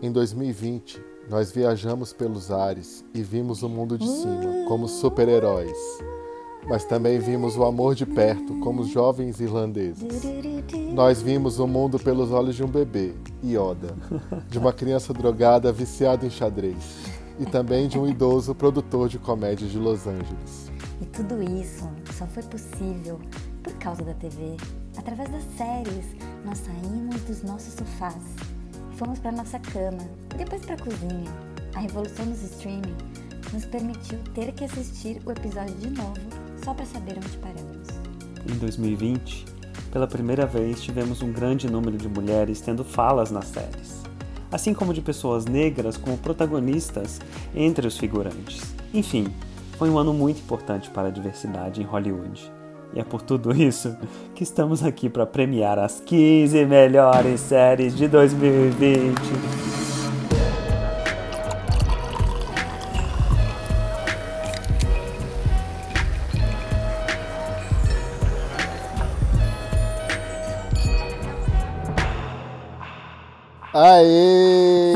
Em 2020, nós viajamos pelos ares e vimos o mundo de cima como super-heróis. Mas também vimos o amor de perto como jovens irlandeses. Nós vimos o mundo pelos olhos de um bebê, Yoda, de uma criança drogada viciada em xadrez e também de um idoso produtor de comédia de Los Angeles. E tudo isso só foi possível por causa da TV. Através das séries, nós saímos dos nossos sofás fomos para nossa cama depois para a cozinha. A revolução dos streaming nos permitiu ter que assistir o episódio de novo só para saber onde paramos. Em 2020, pela primeira vez tivemos um grande número de mulheres tendo falas nas séries, assim como de pessoas negras como protagonistas entre os figurantes. Enfim, foi um ano muito importante para a diversidade em Hollywood. É por tudo isso que estamos aqui para premiar as 15 melhores séries de 2020. Aê!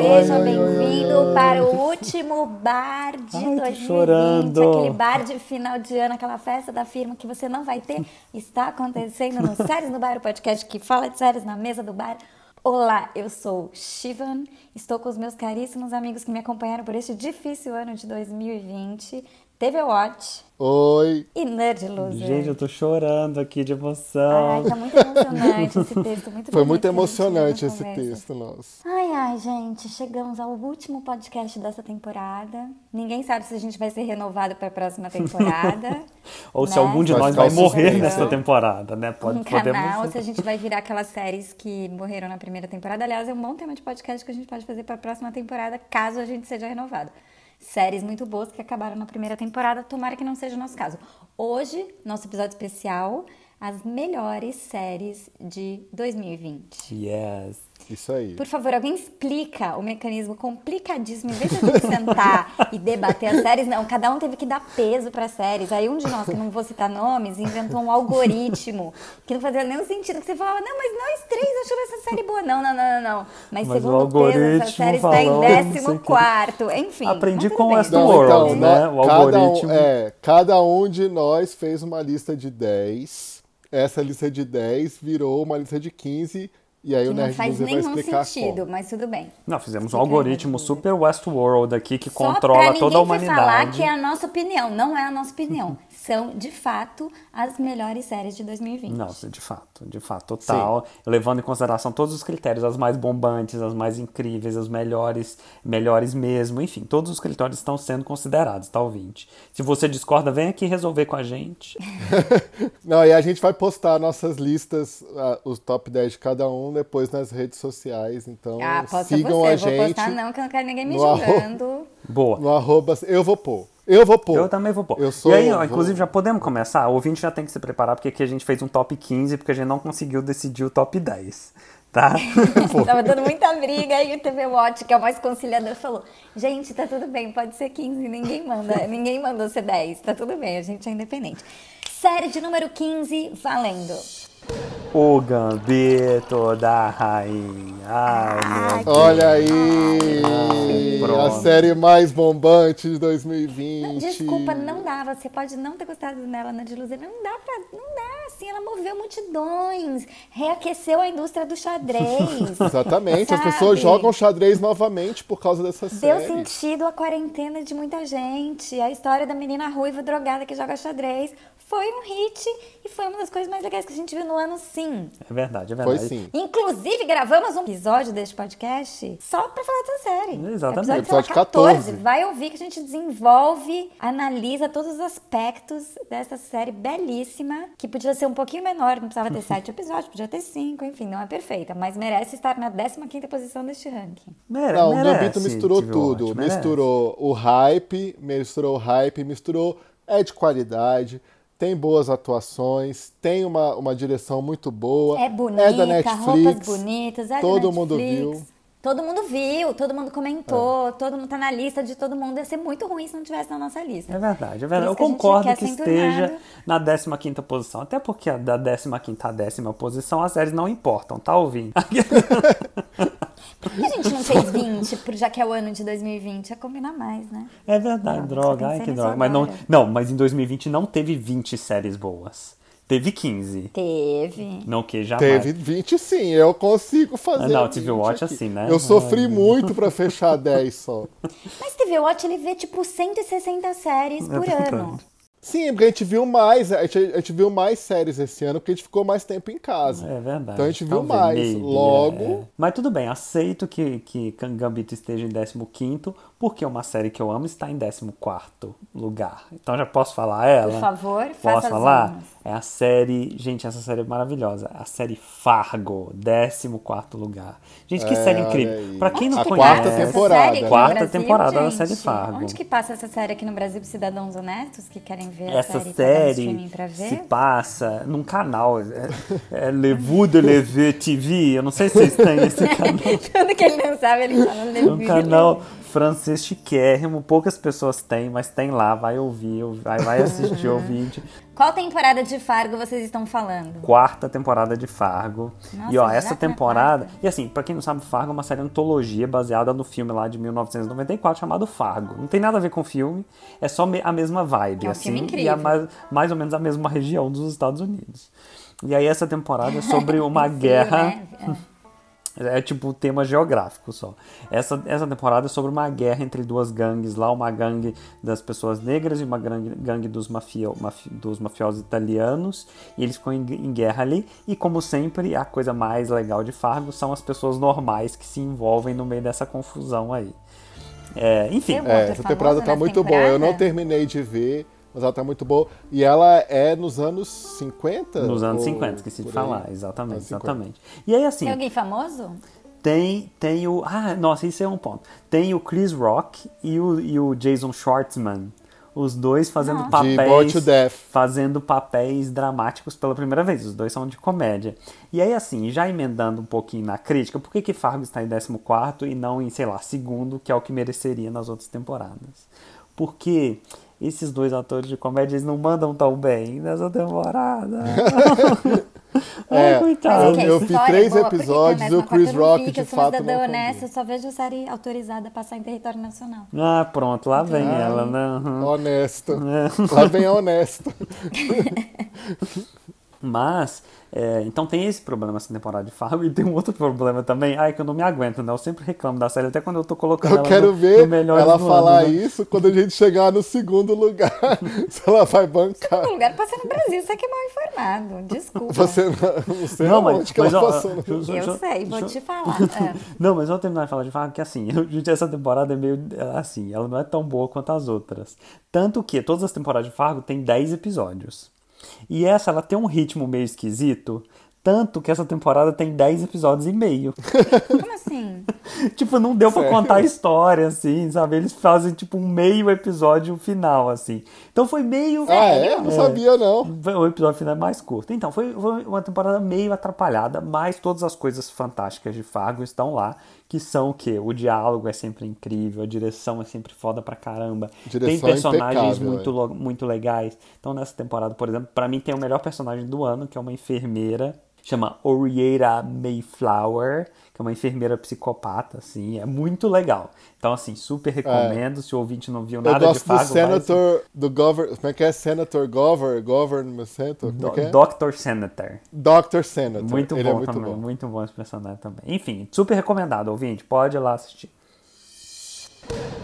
Seja bem-vindo para o último bar de Ai, tô 2020. chorando. Aquele bar de final de ano, aquela festa da firma que você não vai ter. Está acontecendo no Séries no Bar, o podcast que fala de séries na mesa do bar. Olá, eu sou Shivan, estou com os meus caríssimos amigos que me acompanharam por este difícil ano de 2020. TV Watch Oi! e Nerd Loser. Gente, eu tô chorando aqui de emoção. Ai, tá muito emocionante esse texto, muito Foi muito emocionante esse conversa. texto nosso. Ai, ai, gente, chegamos ao último podcast dessa temporada. Ninguém sabe se a gente vai ser renovado para a próxima temporada. Ou se né? algum de nós vai morrer nesta temporada, né? Pode um canal, podemos. se a gente vai virar aquelas séries que morreram na primeira temporada. Aliás, é um bom tema de podcast que a gente pode fazer para a próxima temporada, caso a gente seja renovado. Séries muito boas que acabaram na primeira temporada, tomara que não seja o nosso caso. Hoje, nosso episódio especial, as melhores séries de 2020. Yes. Isso aí. Por favor, alguém explica o mecanismo complicadíssimo. Em vez de a gente sentar e debater as séries, não. Cada um teve que dar peso para as séries. Aí um de nós, que não vou citar nomes, inventou um algoritmo que não fazia nenhum sentido. Que você falava, não, mas nós três achamos essa série boa. Não, não, não, não. não. Mas, Mas o segundo peso, algoritmo essa série está em o décimo quarto. Enfim. Aprendi com bem. Westworld. Então, né? né, O cada, algoritmo. um, é, cada um de nós fez uma lista de 10. Essa lista de 10 virou uma lista de 15. E aí Que o não Nerd faz Loser vai nenhum sentido, como. mas tudo bem. Não, fizemos um Explica algoritmo super Westworld aqui que Só controla toda a vir falar humanidade. que é a nossa opinião. Não é a nossa opinião. São, de fato, as melhores séries de 2020. Não, de fato, de fato, total. Levando em consideração todos os critérios, as mais bombantes, as mais incríveis, as melhores, melhores mesmo, enfim, todos os critérios estão sendo considerados, tá, ouvinte? Se você discorda, vem aqui resolver com a gente. Não, e a gente vai postar nossas listas, ah, os top 10 de cada um, depois nas redes sociais. Então Ah, sigam você. a Vou gente postar não, que eu não quero ninguém me no arro- julgando. Boa. no arroba. Eu vou pôr. Eu vou pôr. Eu também vou pôr. Eu sou- e aí, ó, vou- inclusive, já podemos começar? O ouvinte já tem que se preparar, porque aqui a gente fez um top 15, porque a gente não conseguiu decidir o top 10, tá? Tava dando muita briga aí o TV Watch, que é o mais conciliador, falou: gente, tá tudo bem, pode ser 15, ninguém manda, ninguém mandou ser 10, tá tudo bem, a gente é independente. Série de número 15, valendo. O Gambito da Rainha. Ai, meu Deus. Olha aí! Ai, a série mais bombante de 2020. Não, desculpa, não dá. Você pode não ter gostado dela na de. Não dá pra. Não dá, assim. Ela moveu multidões, reaqueceu a indústria do xadrez. Exatamente, as sabe? pessoas jogam xadrez novamente por causa dessa Deu série. sentido à quarentena de muita gente. A história da menina ruiva drogada que joga xadrez foi um hit e foi uma das coisas mais legais que a gente viu no ano, sim. É verdade, é Foi verdade. sim. Inclusive, gravamos um episódio deste podcast só pra falar dessa série. Exatamente. Episódio, Episódio 14. Vai ouvir que a gente desenvolve, analisa todos os aspectos dessa série belíssima, que podia ser um pouquinho menor, não precisava ter sete episódios, podia ter cinco, enfim, não é perfeita, mas merece estar na 15ª posição deste ranking. Mere- Não, o merece, Gambito misturou tudo. Watch, merece. misturou o hype, misturou o hype, misturou. É de qualidade, tem boas atuações, tem uma, uma direção muito boa. É bonita, é da Netflix. roupas bonitas, é da Todo mundo Netflix. viu. Todo mundo viu, todo mundo comentou, todo mundo tá na lista de todo mundo. Ia ser muito ruim se não tivesse na nossa lista. É verdade, é verdade. Eu que concordo que esteja na 15 posição. Até porque da 15 à décima posição as séries não importam, tá ouvindo? Por que a gente não fez 20, por- já que é o ano de 2020? Ia combinar mais, né? É verdade, Droga, Ai, que droga. Mas não, não, mas em 2020 não teve 20 séries boas. Teve 15. Teve. Não que jamais. Teve 20 sim, eu consigo fazer. Ah, não, 20 TV Watch aqui. assim, né? Eu sofri muito pra fechar 10 só. Mas TV Watch ele vê tipo 160 séries É por verdade. ano. Sim, porque a gente viu mais, a gente, a gente viu mais séries esse ano porque a gente ficou mais tempo em casa. É verdade. Então a gente viu Talvez, mais. maybe, Logo- é. Mas tudo bem, aceito que, que Gambito esteja em 15, porque uma série que eu amo está em 14 lugar. Então já posso falar ela? Por favor, faça Posso falar? É a série. Gente, essa série é maravilhosa. A série Fargo, 14 lugar. Gente, que É, série incrível. Pra quem não A que conhece. quarta temporada, no Quarta Brasil, temporada da gente? série Fargo. Onde que passa essa série aqui no Brasil para cidadãos honestos que querem ver a Essa série, série se ver? passa num canal. É, é Le Vous de Leve TV. Eu não sei se vocês têm esse canal. Tudo que ele não sabe, ele fala É um canal francês chiquérrimo, poucas pessoas têm, mas tem lá, vai ouvir, vai, vai assistir o vídeo. Qual temporada de Fargo vocês estão falando? Quarta temporada de Fargo. Nossa, e ó, essa tá temporada. E assim, pra quem não sabe, Fargo é uma série antologia baseada no filme lá de 1994 chamado Fargo. Não tem nada a ver com o filme, é só a mesma vibe, É um assim, filme e incrível. a mais, mais ou menos a mesma região dos Estados Unidos. E aí essa temporada é sobre uma Um guerra. né? É tipo tema geográfico só. Essa, essa temporada é sobre uma guerra entre duas gangues lá, uma gangue das pessoas negras e uma gangue, gangue dos, mafio, mafi- dos mafiosos italianos. E eles ficam em, em guerra ali. E como sempre, a coisa mais legal de Fargo são as pessoas normais que se envolvem no meio dessa confusão aí. É, enfim, É, essa temporada tá muito boa. Eu não temporada? terminei de ver, mas ela tá muito boa. E ela é nos anos 50? nos anos Ou 50, esqueci de falar, exatamente, Anos 50. exatamente. E aí assim, Tem alguém famoso? Tem, tem o. Ah, nossa, isso é um ponto. Tem o Chris Rock e o, e o Jason Schwartzman. Os dois fazendo. De papéis. Boy to Death. Fazendo papéis dramáticos pela primeira vez. Os dois são de comédia. E aí, assim, já emendando um pouquinho na crítica, por que, que Fargo está em 14 e não em, sei lá, segundo, que é o que mereceria nas outras temporadas? Porque esses dois atores de comédia eles não mandam tão bem nessa temporada. Ai, É, coitado. Eu- a vi três é boa, porque episódios e o Chris Rock, vi, de eu sou uma fato, não honesta, eu só vejo série autorizada a passar em território nacional. Ah, pronto, lá vem Ai. ela, né? Uhum. Honesto. É. Lá vem a honesto. Mas, é, então tem esse problema essa temporada de Fargo e tem um outro problema também. Ai, que eu não me aguento, né? Eu sempre reclamo da série, até quando eu tô colocando Eu ela quero no, ver no Melhores ela falar ano, né? isso quando a gente chegar no segundo lugar. se ela vai bancar. O lugar passa no Brasil, você que é mal informado. Desculpa. Você não, não sei Não, mas, que mas ela ó, passou. no- deixa- Eu deixa- sei, vou deixa- te falar. É. Não, mas vamos terminar de falar de Fargo, que assim, eu- gente, essa temporada é meio assim, ela não é tão boa quanto as outras. Tanto que todas as temporadas de Fargo tem 10 episódios. E essa, ela tem um ritmo meio esquisito, tanto que essa temporada tem 10 episódios e meio. Como assim? tipo, não deu pra Sério? contar a história, assim, sabe? Eles fazem, tipo, um meio episódio final, assim. Então foi meio... Ah, é? Não sabia, não. O episódio final é mais curto. Então, foi, foi uma temporada meio atrapalhada, mas todas as coisas fantásticas de Fargo estão lá, que são o quê? O diálogo é sempre incrível, a direção é sempre foda pra caramba. Direção tem personagens impecável, muito, é. muito legais. Então, nessa temporada, por exemplo, pra mim tem o melhor personagem do ano, que é uma enfermeira, chama Oriera Mayflower, que é uma enfermeira psicopata, assim, é muito legal. Então, assim, super recomendo, se o ouvinte não viu Eu nada de gosto do Fargo, vai. Senator, do Govern... Como é que é? Senator Gover, Government Senator? Como é que é? Dr. Senator. Dr. Senator. Muito Ele bom é muito também, bom. muito bom esse personagem também. Enfim, super recomendado, ouvinte, pode ir lá assistir.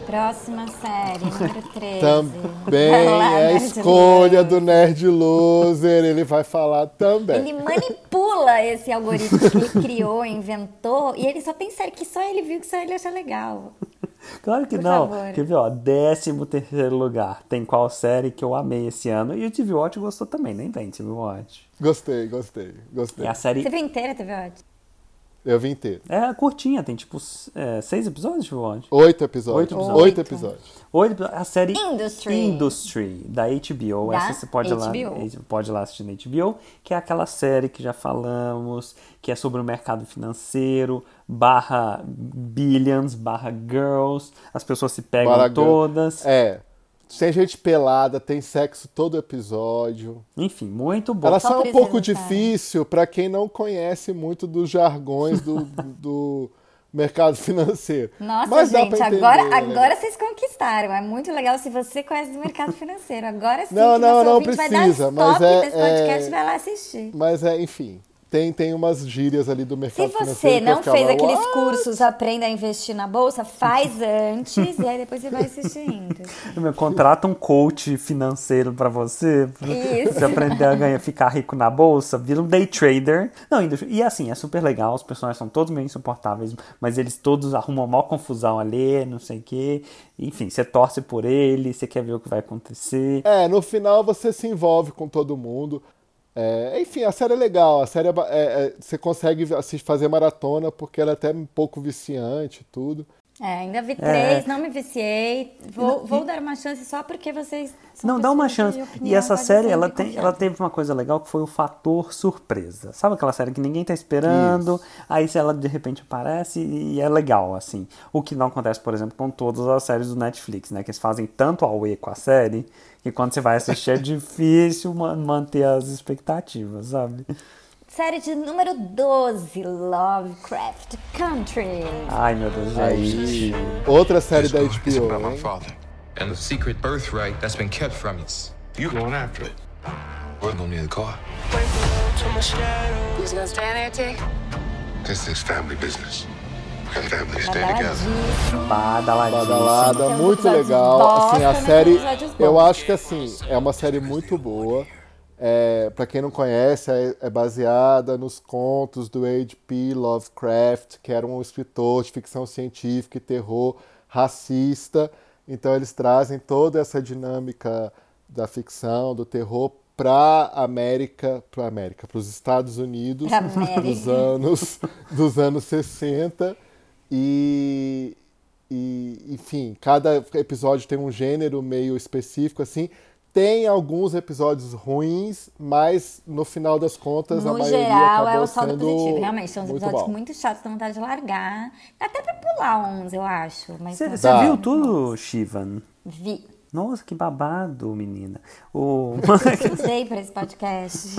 Próxima série, número 13. Também é a escolha Loser. do Nerd Loser, ele vai falar também. Ele manipula esse algoritmo que ele criou, inventou, e ele só tem série que só ele viu, que só ele acha legal. Claro que Por não. favor. Quer ver, ó, 13 terceiro lugar. Tem qual série que eu amei esse ano? E o TV Watch gostou também, nem vem TV Watch. Gostei, gostei, gostei. É a série Você viu inteira, TV Watch? Eu vi inteiro. É curtinha, tem tipo é, seis episódios, Watch? Oito episódios. Oito episódios. Oito episódios. Oito, a série Industry. Industry, da HBO. Da Essa você pode ir, lá, HBO. pode lá assistir na HBO, que é aquela série que já falamos, que é sobre o mercado financeiro, barra billions, barra girls, as pessoas se pegam Barra girl. todas. É. Tem gente pelada, tem sexo todo episódio. Enfim, muito bom. Elas Só são por um pouco gostaram. difícil para quem não conhece muito dos jargões do, do mercado financeiro. Nossa, Mas gente, entender, agora, né? agora vocês conquistaram. É muito legal se você conhece do mercado financeiro. Agora sim, Não, que não, não ouvinte vai dar precisa, mas é- desse podcast é- vai lá assistir. Mas é, enfim, tem, tem umas gírias ali do Se mercado você financeiro. que eu não fez aqueles "What?" cursos Aprenda a Investir na Bolsa, faz antes e aí depois você vai assistindo. Contrata um coach financeiro pra você, pra Isso. você aprender a ganhar, ficar rico na bolsa, vira um day trader. Não, e assim, é super legal, os personagens são todos meio insuportáveis, mas eles todos arrumam maior confusão ali, não sei o quê. Enfim, você torce por ele, você quer ver o que vai acontecer. É, no final você se envolve com todo mundo. É, enfim, a série é legal. A série é, é- é- você consegue fazer maratona porque ela é até um pouco viciante e tudo. É, ainda vi É. três, não me viciei. Vou, vou dar uma chance só porque vocês são Não, dá uma chance. opinião, E essa série, sempre ela, tem, ela teve uma coisa legal que foi o fator surpresa. Sabe aquela série que ninguém tá esperando, aí se ela de repente aparece e é legal, assim. O que não acontece, por exemplo, com todas as séries do Netflix, né? Que eles fazem tanto auê com a série que quando você vai assistir é difícil ma- manter as expectativas, sabe? Série de número 12, Lovecraft Country. Ai, meu Deus, Aí, gente. outra série da about HBO, my hein? father and the secret birthright that's been kept from us. You going after it? We're gonna need a car. You gonna stand there, T? This is family business. Badalada, muito legal. Assim, a tem série, eu acho que assim, é uma série muito boa. É, para quem não conhece, é, é baseada nos contos do H.P. Lovecraft, que era um escritor de ficção científica e terror racista. Então eles trazem toda essa dinâmica da ficção, do terror para América, para América, para os Estados Unidos dos anos dos anos 60 e, e enfim, cada episódio tem um gênero meio específico assim. Tem alguns episódios ruins, mas no final das contas a No maioria geral, é acabou o saldo sendo positivo. Realmente, são uns muito episódios bom. muito chatos, dá vontade de largar. Dá até pra pular uns, eu acho. Mas Você não- Dá. viu tudo, Shivan? Vi. Nossa, que babado, menina. O... Usei pra esse podcast.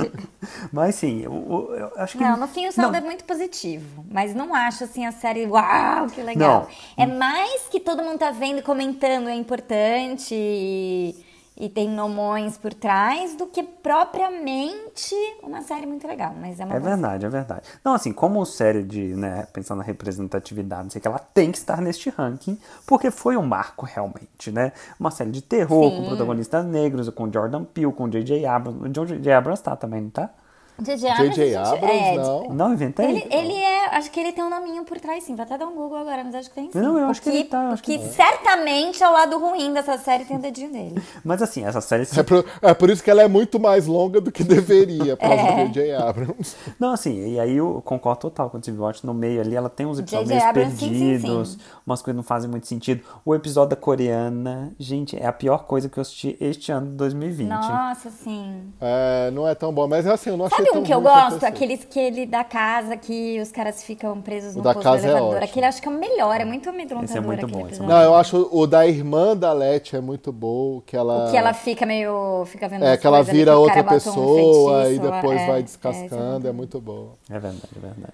Mas sim, o- o- eu acho que. Não, no fim o saldo Não, é muito positivo. Mas não acho assim a série, uau, que legal. É mais que todo mundo tá vendo, comentando, é importante e, e tem nomões por trás do que propriamente uma série muito legal. Mas é uma É verdade, é verdade. Não, assim, como série de, né, pensando na representatividade, não sei que, ela tem que estar neste ranking, porque foi um marco realmente, né? Uma série de terror, Sim. com protagonistas negros, com Jordan Peele, com J.J. Abrams. J.J. Abrams tá também, não tá? J.J. Abrams, a gente- Abrams, é, não. Não, inventei? Ele, ele é, acho que ele tem um nominho por trás, sim. Vou até dar um Google agora, mas acho que tem sim. Não, eu O acho que ele tá, acho que que- certamente é o lado ruim dessa série, tem o dedinho dele. Mas assim, essa série. É por, é por isso que ela é muito mais longa do que deveria, por causa É. do J.J. Abrams. Não, assim, e aí eu concordo total com o TV Watch. No meio ali, ela tem uns episódios meio Abrams, sim, sim, perdidos, sim. umas coisas não fazem muito sentido. O episódio da coreana, gente, é a pior coisa que eu assisti este ano de 2020. Nossa, sim. É, não é tão bom, mas assim, eu não achei Sabe um que eu gosto? Aqueles que ele da casa, que os caras ficam presos O no da posto do casa é elevador. ótimo. Aquele acho que é o melhor, é muito amedrontador Esse é muito aquele bom, esse é episódio. Não, eu acho o da irmã da Leti é muito bom, que ela... O que ela fica meio. Fica vendo É, que ela ali, vira que o outra bota um pessoa e feitiço, depois é, vai é, descascando, isso é muito bom. É verdade, é verdade.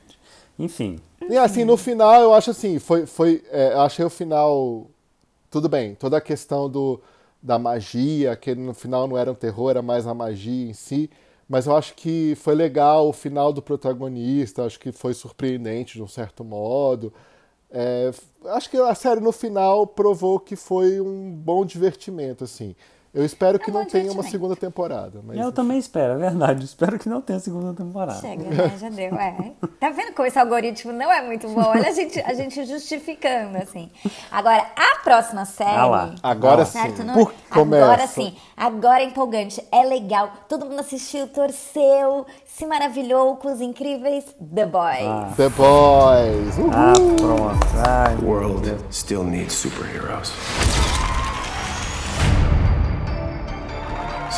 Enfim, E assim, no final, eu acho assim, foi, foi, é, eu achei o final, tudo bem, toda a questão do, da magia, que no final não era um terror, era mais a magia em si, mas eu acho que foi legal o final do protagonista, acho que foi surpreendente de um certo modo. É, acho que a série no final provou que foi um bom divertimento, assim. Eu espero que É não tenha uma segunda temporada. Mas Eu também espero, é verdade. Espero que não tenha segunda temporada. Chega, né? Já deu, é. Tá vendo como esse algoritmo não é muito bom? Olha a gente, a gente justificando, assim. Agora, a próxima série... Ah lá. Agora Certo? sim. Não, Por- agora começa. sim, agora é empolgante, é legal. Todo mundo assistiu, torceu, se maravilhou com os incríveis The Boys. The Boys. Uhul. Ah, pronto. Ai, The world still needs superheroes.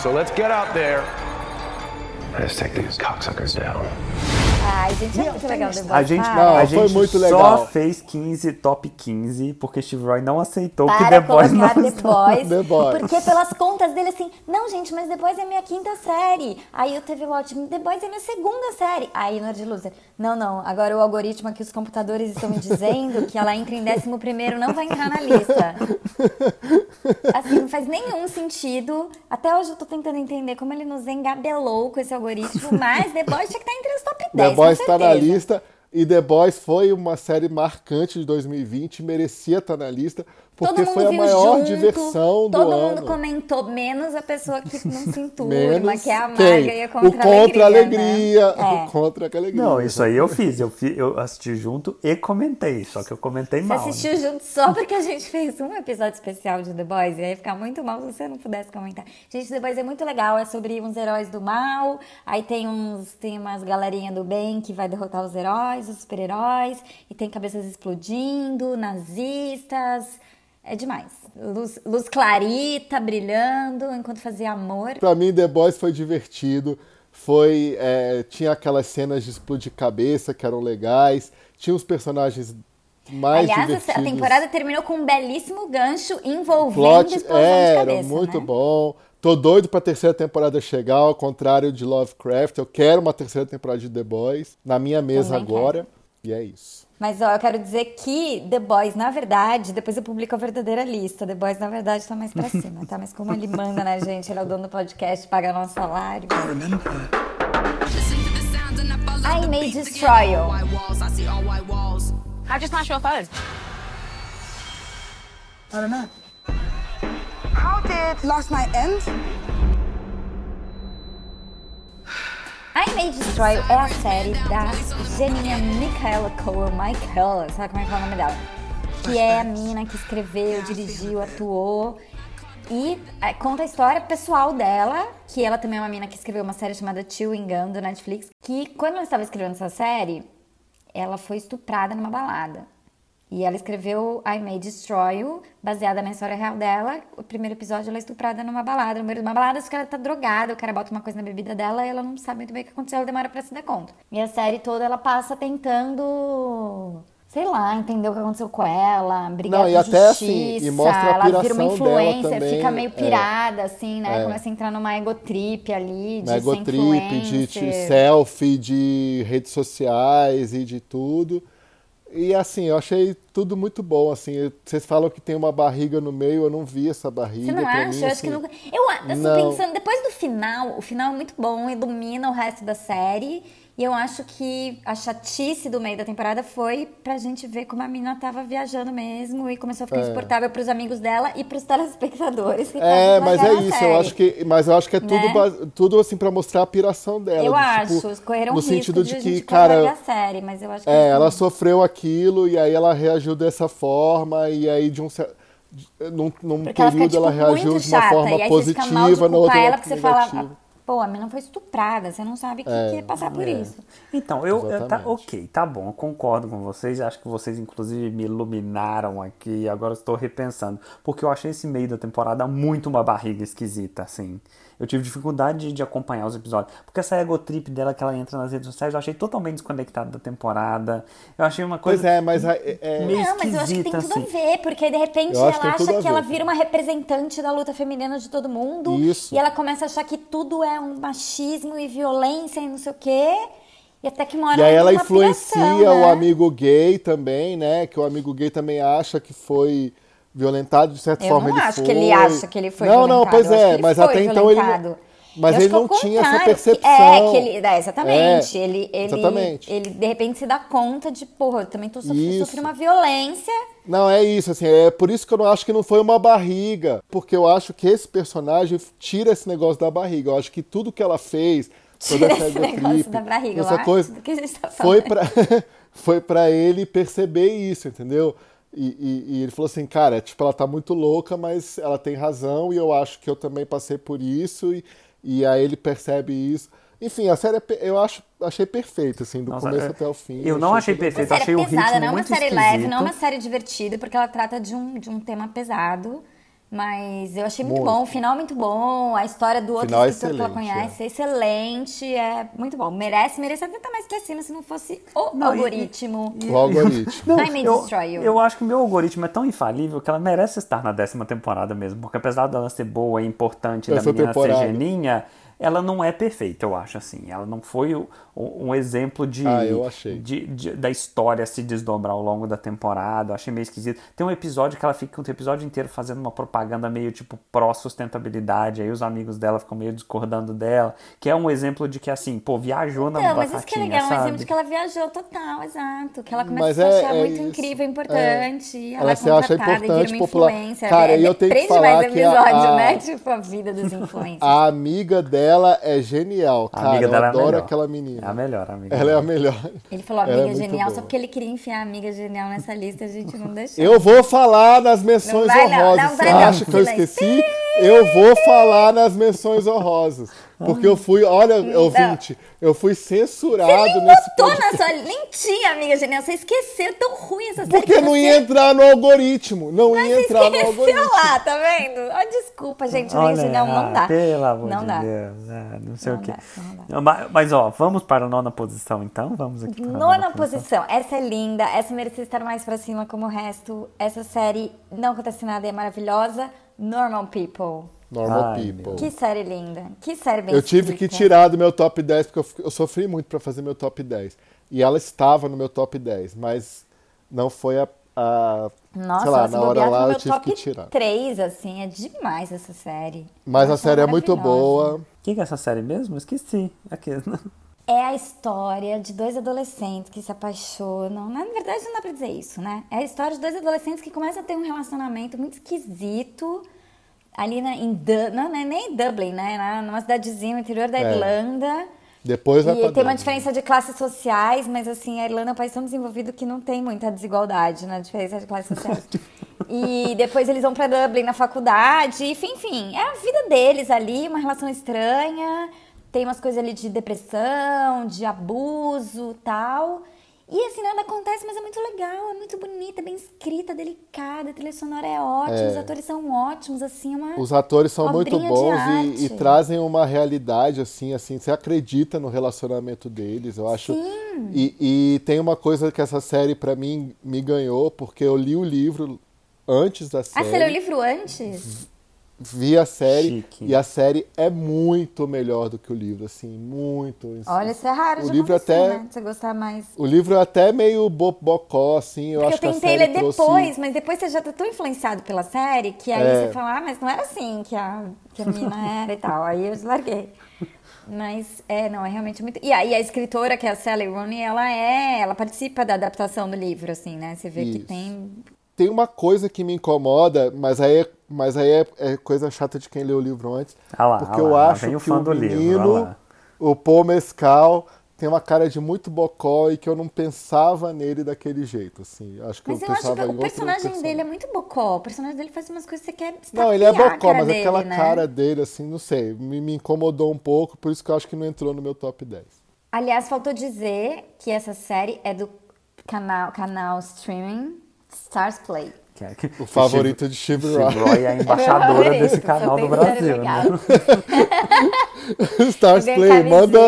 So let's get out there. Let's take these cocksuckers down. Ai, gente, é muito legal The Boys. A gente. Não, a foi gente muito só legal. fez 15, top 15, porque Steve Roy não aceitou que Para The Boys não The Boys, The Boys. Porque pelas contas dele, assim, não, gente, mas The Boys é minha quinta série. Aí o TV Watch, The Boys é minha segunda série. Aí no de Loser, não, não, agora o algoritmo aqui, os computadores estão me dizendo que ela entra em décimo primeiro, não vai entrar na lista. Assim, não faz nenhum sentido. Até hoje eu tô tentando entender como ele nos engabelou com esse algoritmo, mas The Boys tinha que estar entre os top 10. The Boys com tá na lista. E The Boys foi uma série marcante de 2020, merecia estar na lista, porque Todo mundo foi a maior junto, diversão do Todo ano. mundo comentou, menos a pessoa que não se enturma, que é a quem? amarga e é contra o contra a alegria. né? É. O contra a alegria. Não, isso aí eu fiz. Eu, fi- eu assisti junto e comentei, só que eu comentei Você mal. né? assistiu junto só porque a gente fez um episódio especial de The Boys e aí ia ficar muito mal se você não pudesse comentar. Gente, The Boys é muito legal, é sobre uns heróis do mal, aí tem uns tem umas galerinha do bem que vai derrotar os heróis, os super-heróis, e tem cabeças explodindo, nazistas, é demais. Luz, luz clarita brilhando enquanto fazia amor. Pra mim, The Boys foi divertido. Foi, é, tinha aquelas cenas de explodir cabeça que eram legais. Tinha os personagens mais Aliás, a- divertidos. a temporada terminou com um belíssimo gancho envolvendo plot explosão de era cabeça, muito né? bom. Tô doido pra terceira temporada chegar, ao contrário de Lovecraft. Eu quero uma terceira temporada de The Boys na minha mesa Também agora. E é isso. Mas ó, eu quero dizer que The Boys, na verdade, depois eu publico a verdadeira lista. The Boys, na verdade, tá mais pra cima, tá? Mas como ele manda, né, gente? Ele é o dono do podcast, paga nosso salário. I may destroy you. How'd you smash your phone? I don't know. How did last night end? I May Destroy é a série da Geninha Michaela Coel, Michaela, sabe como é que é o nome dela? Que é a mina que escreveu, dirigiu, atuou. E é, conta a história pessoal dela, que ela também é uma mina que escreveu uma série chamada Chewing Gun, do Netflix, que quando ela estava escrevendo essa série, ela foi estuprada numa balada. E ela escreveu I May Destroy You, baseada na história real dela. O primeiro episódio ela é estuprada numa balada. No meio de uma balada, só que ela tá drogada, o cara bota uma coisa na bebida dela e ela não sabe muito bem o que aconteceu, ela demora pra se dar conta. E a série toda ela passa tentando, sei lá, entender o que aconteceu com ela, brigar Não, e até justiça. assim, e mostra a ela vira uma influencer, também, fica meio é. pirada, assim, né? É. Começa a entrar numa egotrip ali, de egotrip, de, de selfie, de redes sociais e de tudo. E assim, eu achei tudo muito bom, assim. Vocês falam que tem uma barriga no meio, eu não vi essa barriga. Você não acha? mim, eu acho assim, que não. Eu a- assim, não. pensando, depois do final, o final é muito bom, ilumina o resto da série. E eu acho que a chatice do meio da temporada foi pra gente ver como a mina tava viajando mesmo e começou a ficar insuportável pros amigos dela e pros telespectadores. que É, mas é isso, eu série. acho que, mas eu acho que é tudo, Né? tudo assim pra mostrar a piração dela. Eu acho, tipo, correram no risco sentido de, de que, cara, a série, mas eu acho que é, ela sofreu aquilo e aí ela reagiu dessa forma e aí de um cer- de- num, num Porque ela fica, período tipo, ela reagiu de uma chata. forma positiva, outra culpar ela porque você fala, negativa. "Ah, pô, a mina foi estuprada, você não sabe o que, que é passar por isso. Então, eu, eu tá, ok, tá bom, eu concordo com vocês. Acho que vocês, inclusive, me iluminaram aqui. Agora eu estou repensando. Porque eu achei esse meio da temporada muito uma barriga esquisita, assim. Eu tive dificuldade de, de acompanhar os episódios. Porque essa egotrip dela que ela entra nas redes sociais, eu achei totalmente desconectada da temporada. Eu achei uma coisa. Pois é, mas é, é- meio Não, mas eu acho que tem tudo a assim. ver, porque de repente ela que acha que ela vira uma representante da luta feminina de todo mundo. Isso. E ela começa a achar que tudo é um machismo e violência e não sei o quê. E até que uma hora E aí ela influencia piração, o né? amigo gay também, né? Que o amigo gay também acha que foi violentado de certa Eu forma. não ele acho foi. que ele acha que ele foi Não, violentado. não, pois eu acho que é, mas foi até então ele. não- Mas Eu ele acho não tinha essa contrário, que- percepção. É, que ele, é, exatamente. É, ele, ele, exatamente. ele de repente se dá conta de, porra, eu também tô sofrendo uma violência Não, é isso, assim, é por isso que eu não acho que não foi uma barriga, porque eu acho que esse personagem tira esse negócio da barriga. Eu acho que tudo que ela fez, toda Tira essa esse negócio da barriga, essa eu coisa, acho, do que a gente tá foi falando. pra foi para ele perceber isso, entendeu? E, e- e ele falou assim, cara, tipo, ela tá muito louca, mas ela tem razão e eu acho que eu também passei por isso e, e aí ele percebe isso. Enfim, a série é eu acho, achei perfeita, assim, do Nossa, começo é- até o fim. eu não achei tudo- perfeito. Uma série achei o pesada, ritmo não é uma série leve, não é uma série divertida, porque ela trata de um, de um tema pesado. Mas eu achei muito, Muito. bom, o final é muito bom, a história do outro Final é escritor que ela conhece é excelente, é muito bom. Merece, merece até estar mais pra cima se não fosse o Não, e- algoritmo. O algoritmo. Não, I may eu, destroy you. eu acho que o meu algoritmo é tão infalível que ela merece estar na décima temporada mesmo. Porque apesar dela ser boa e importante da Essa menina ser temporada. geninha, ela não é perfeita, eu acho, assim. Ela não foi o- um exemplo de, Ah, eu achei. de- de- da história se desdobrar ao longo da temporada. Eu achei meio esquisito. Tem um episódio que ela fica o episódio inteiro fazendo uma propaganda meio tipo pró-sustentabilidade. Aí os amigos dela ficam meio discordando dela. Que é um exemplo de que, assim, pô, viajou na Não, mas isso que é legal, um sabe? exemplo de que ela viajou total, exato. Que ela começa Mas a se é- achar é muito isso. incrível, importante. É. Ela, Ela é se acha contratada importante, popular. influencer. Cara, É, e eu tenho que falar mais que a- episódio, a- né? Tipo, a vida dos influencers. A amiga dela é genial, A cara. amiga eu dela é a adoro melhor. aquela menina. É a melhor, amiga. Ela é a melhor. Ele falou é amiga muito genial, só porque ele queria enfiar a amiga genial nessa lista, a gente não deixou. Eu vou falar nas menções Não vai não, honrosas. não Você vai não, acha que eu esqueci? Eu vou falar nas menções honrosas. Porque eu fui, olha, ouvinte, eu fui censurado Você nem nesse botou podcast. na sua... Nem tinha amiga genial, você esqueceu, tão ruim essa série. Porque que não você- ia entrar no algoritmo. Não Mas ia entrar no esqueceu algoritmo. lá, tá vendo? Ó, desculpa, gente, amiga Olha, genial, não ah, dá. Pelo amor não de dá. Deus. ah, não sei Não o quê. dá, não Mas, ó, vamos para a nona posição então? Vamos aqui para a Nona posição. Essa é linda, essa merecia estar mais pra cima como o resto. Essa série não acontece nada e é maravilhosa. Normal People. Normal Ai, People. Que série linda. Que série bem Eu tive que escrita. tirar do meu top 10, porque eu, eu sofri muito pra fazer meu top 10. E ela estava no meu top 10, mas não foi a. a- Nossa, sei lá, na hora lá eu meu tive top que tirar. 3, assim, é demais essa série. Mas Eu a série é muito boa. O que, que é essa série mesmo? Esqueci. Aqui. É a história de dois adolescentes que se apaixonam. Na verdade, não dá pra dizer isso, né? É a história de dois adolescentes que começam a ter um relacionamento muito esquisito ali na, em Du- não, não é nem em Dublin, né? Na, numa cidadezinha no interior da É. Irlanda. Depois vai E tem uma Dublin. diferença de classes sociais, mas assim, a Irlanda é um país tão desenvolvido que não tem muita desigualdade na diferença de classes sociais. e depois eles vão pra Dublin na faculdade, enfim, enfim, é a vida deles ali, uma relação estranha, tem umas coisas ali de depressão, de abuso tal. E assim, nada acontece, mas é muito legal, é muito bonita, bem escrita, delicada, a trilha sonora é ótima, os atores são ótimos, assim, é uma Os atores são muito bons e, e trazem uma realidade assim, assim, você acredita no relacionamento deles, eu acho. Sim. E, e tem uma coisa que essa série pra mim me ganhou, porque eu li o livro antes da Ah, série. você leu o livro antes? Vi a série Chique. e a série é muito melhor do que o livro, assim, muito. Olha, isso é raro o de livro até né? Você gostar mais. o livro é até meio bo- bocó, assim. Eu Porque acho eu que a tentei série ler trouxe... depois, mas depois você já tá tão influenciado pela série que aí É. você fala, ah, mas não era assim que a, que a menina era e tal. Aí eu larguei. Mas é, não, é realmente muito. E aí a escritora, que é a Sally Rooney, ela é. Ela participa da adaptação do livro, assim, né? Você vê que Isso. tem. Tem uma coisa que me incomoda, mas aí é, mas aí é, é coisa chata de quem leu o livro antes. Ah lá, porque ah lá, eu lá acho o que fã o do livro, menino, ah o Paul Mescal, tem uma cara de muito bocó e que eu não pensava nele daquele jeito, assim. Acho que Mas eu, eu acho pensava que em o personagem dele é muito bocó. O personagem dele faz umas coisas que você quer Não, ele é bocó, mas dele, aquela né? cara dele, assim, não sei, me, me incomodou um pouco, por isso que eu acho que não entrou no meu top 10. Aliás, faltou dizer que essa série é do canal, canal streaming Stars Play. Que é, que, O favorito de Steve Steve Roy. Roy é a embaixadora favorito, desse canal tem do Brasil, né? Stars Play, manda,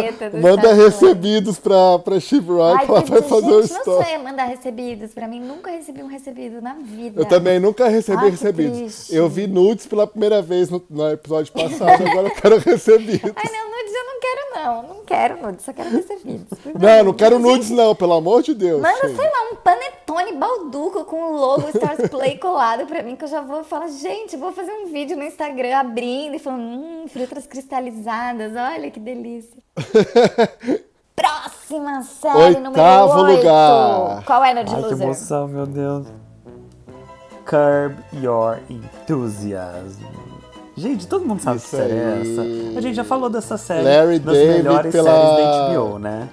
manda Stars recebidos pra, pra Steve Roy Ai, que ela vai fazer o gente, não story. sei mandar recebidos. Pra mim, nunca recebi um recebido na vida. Eu também nunca recebi Ai, recebidos. triste. Eu vi nudes pela primeira vez no, no episódio passado, agora eu quero recebidos. Ai, não, nudes eu não quero, não. Não quero nudes, só quero recebidos. Não, não quero nudes não, pelo amor de Deus. Manda, sei lá, um panetone balduco com o logo Stars Play colado pra mim, que eu já vou falar, gente, vou fazer um vídeo no Instagram abrindo e falando, hum, frutas cristalizadas, olha que delícia. Próxima série número Oitavo 8. lugar. Qual é Energy Ai, que Loser? emoção, meu Deus. Curb Your Enthusiasm. Gente, todo mundo sabe Isso que série é aí. essa. A gente já falou dessa série Larry nas David melhores pela- séries da HBO, né?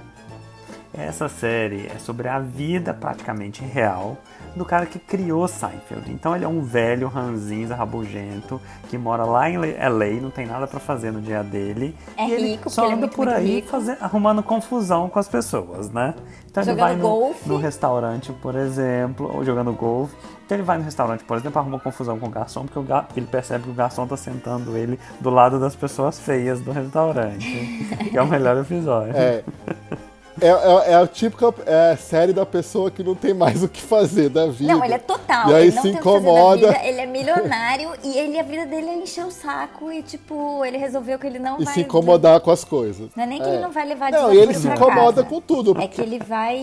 Essa série é sobre a vida praticamente real do cara que criou Seinfeld. Então ele é um velho ranzinza rabugento que mora lá em LA, não tem nada pra fazer no dia dele. É e ele rico, só porque ele é anda muito, por muito aí rico. fazer- arrumando confusão com as pessoas, né? Então ele Jogando vai no, golfe. no restaurante, por exemplo, ou jogando golfe. Então ele vai no restaurante, por exemplo, arruma confusão com o garçom, porque, o ga- porque ele percebe que o garçom tá sentando ele do lado das pessoas feias do restaurante. que é o melhor episódio. É. É, é, é a típica é a série da pessoa que não tem mais o que fazer da vida. Não, ele é total. E aí ele não se tem o que fazer da incomoda vida, ele é milionário e ele, a vida dele é encher o saco e, tipo, ele resolveu que ele não e vai. se incomodar com as coisas. Não é nem que É. ele não vai levar Não, e ele se incomoda casa. com tudo. É que ele vai.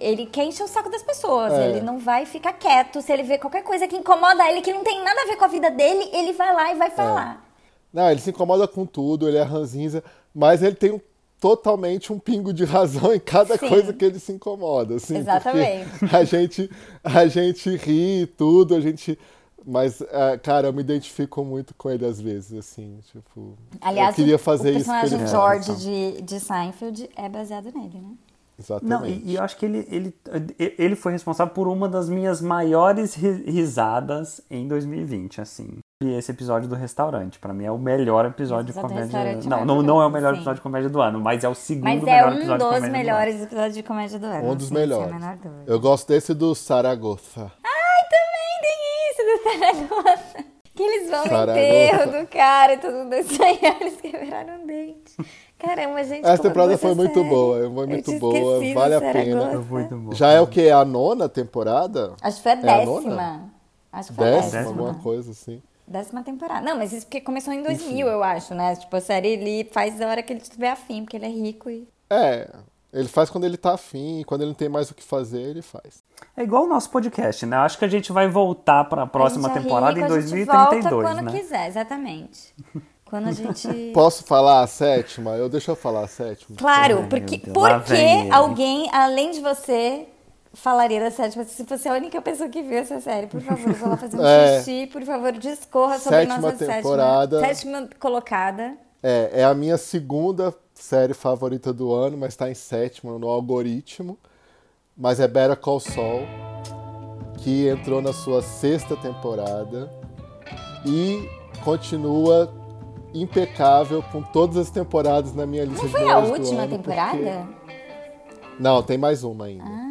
Ele quer encher o saco das pessoas. É. Ele não vai ficar quieto. Se ele vê qualquer coisa que incomoda ele, que não tem nada a ver com a vida dele, ele vai lá e vai falar. Não, ele se incomoda com tudo, ele é ranzinza, mas ele tem um- totalmente um pingo de razão em cada Sim. coisa que ele se incomoda, assim. Exatamente. A gente, a gente ri e tudo, a gente... Mas, é, cara, eu me identifico muito com ele às vezes, assim, tipo... Aliás, eu queria o- fazer o isso que personagem ele George faz. de, de Seinfeld é baseado nele, né? Exatamente. Não, e, e eu acho que ele, ele, ele foi responsável por uma das minhas maiores ri- risadas em 2020, assim. E esse episódio do restaurante, pra mim, é o melhor episódio de comédia. é Não, não, não é o melhor sim. episódio de comédia do ano, mas é o segundo Mas é melhor um episódio de dos melhores episódios de comédia do ano. Um dos a melhores. Eu gosto desse do Saragossa. Ai, também tem isso do Saragossa. Que eles vão no Saragossa. enterro do cara e todo mundo sonhar, eles quebraram o dente. Caramba, gente. Essa temporada foi é muito sério. boa, foi muito boa, vale a pena. Foi muito bom. Já é o que? A nona temporada? Acho que foi a É a décima. nona? Acho que foi a Décima, décima. alguma coisa assim. Décima temporada. Não, mas isso porque começou em 2000, eu acho, né? Tipo, a série ele faz a hora que ele tiver afim, porque ele é rico e... É, ele faz quando ele tá afim, e quando ele não tem mais o que fazer, ele faz. É igual o nosso podcast, né? Eu acho que a gente vai voltar pra próxima A gente é temporada rico, em a gente volta 2032, quando né? quiser, exatamente. Quando a gente... Posso falar a sétima? Eu deixa eu falar a sétima. Claro, porque porque alguém, além de você, falaria da sétima. Se você é a única pessoa que viu essa série, por favor, vá lá fazer um É. xixi, por favor, discorra sobre Sétima nossa temporada. sétima, sétima colocada. É, é a minha segunda série favorita do ano, mas tá em sétima no algoritmo. Mas é Better Call Saul, que entrou na sua sexta temporada e continua impecável com todas as temporadas na minha lista Não de foi a última ano, temporada? porque- Não, tem mais uma ainda. Ah.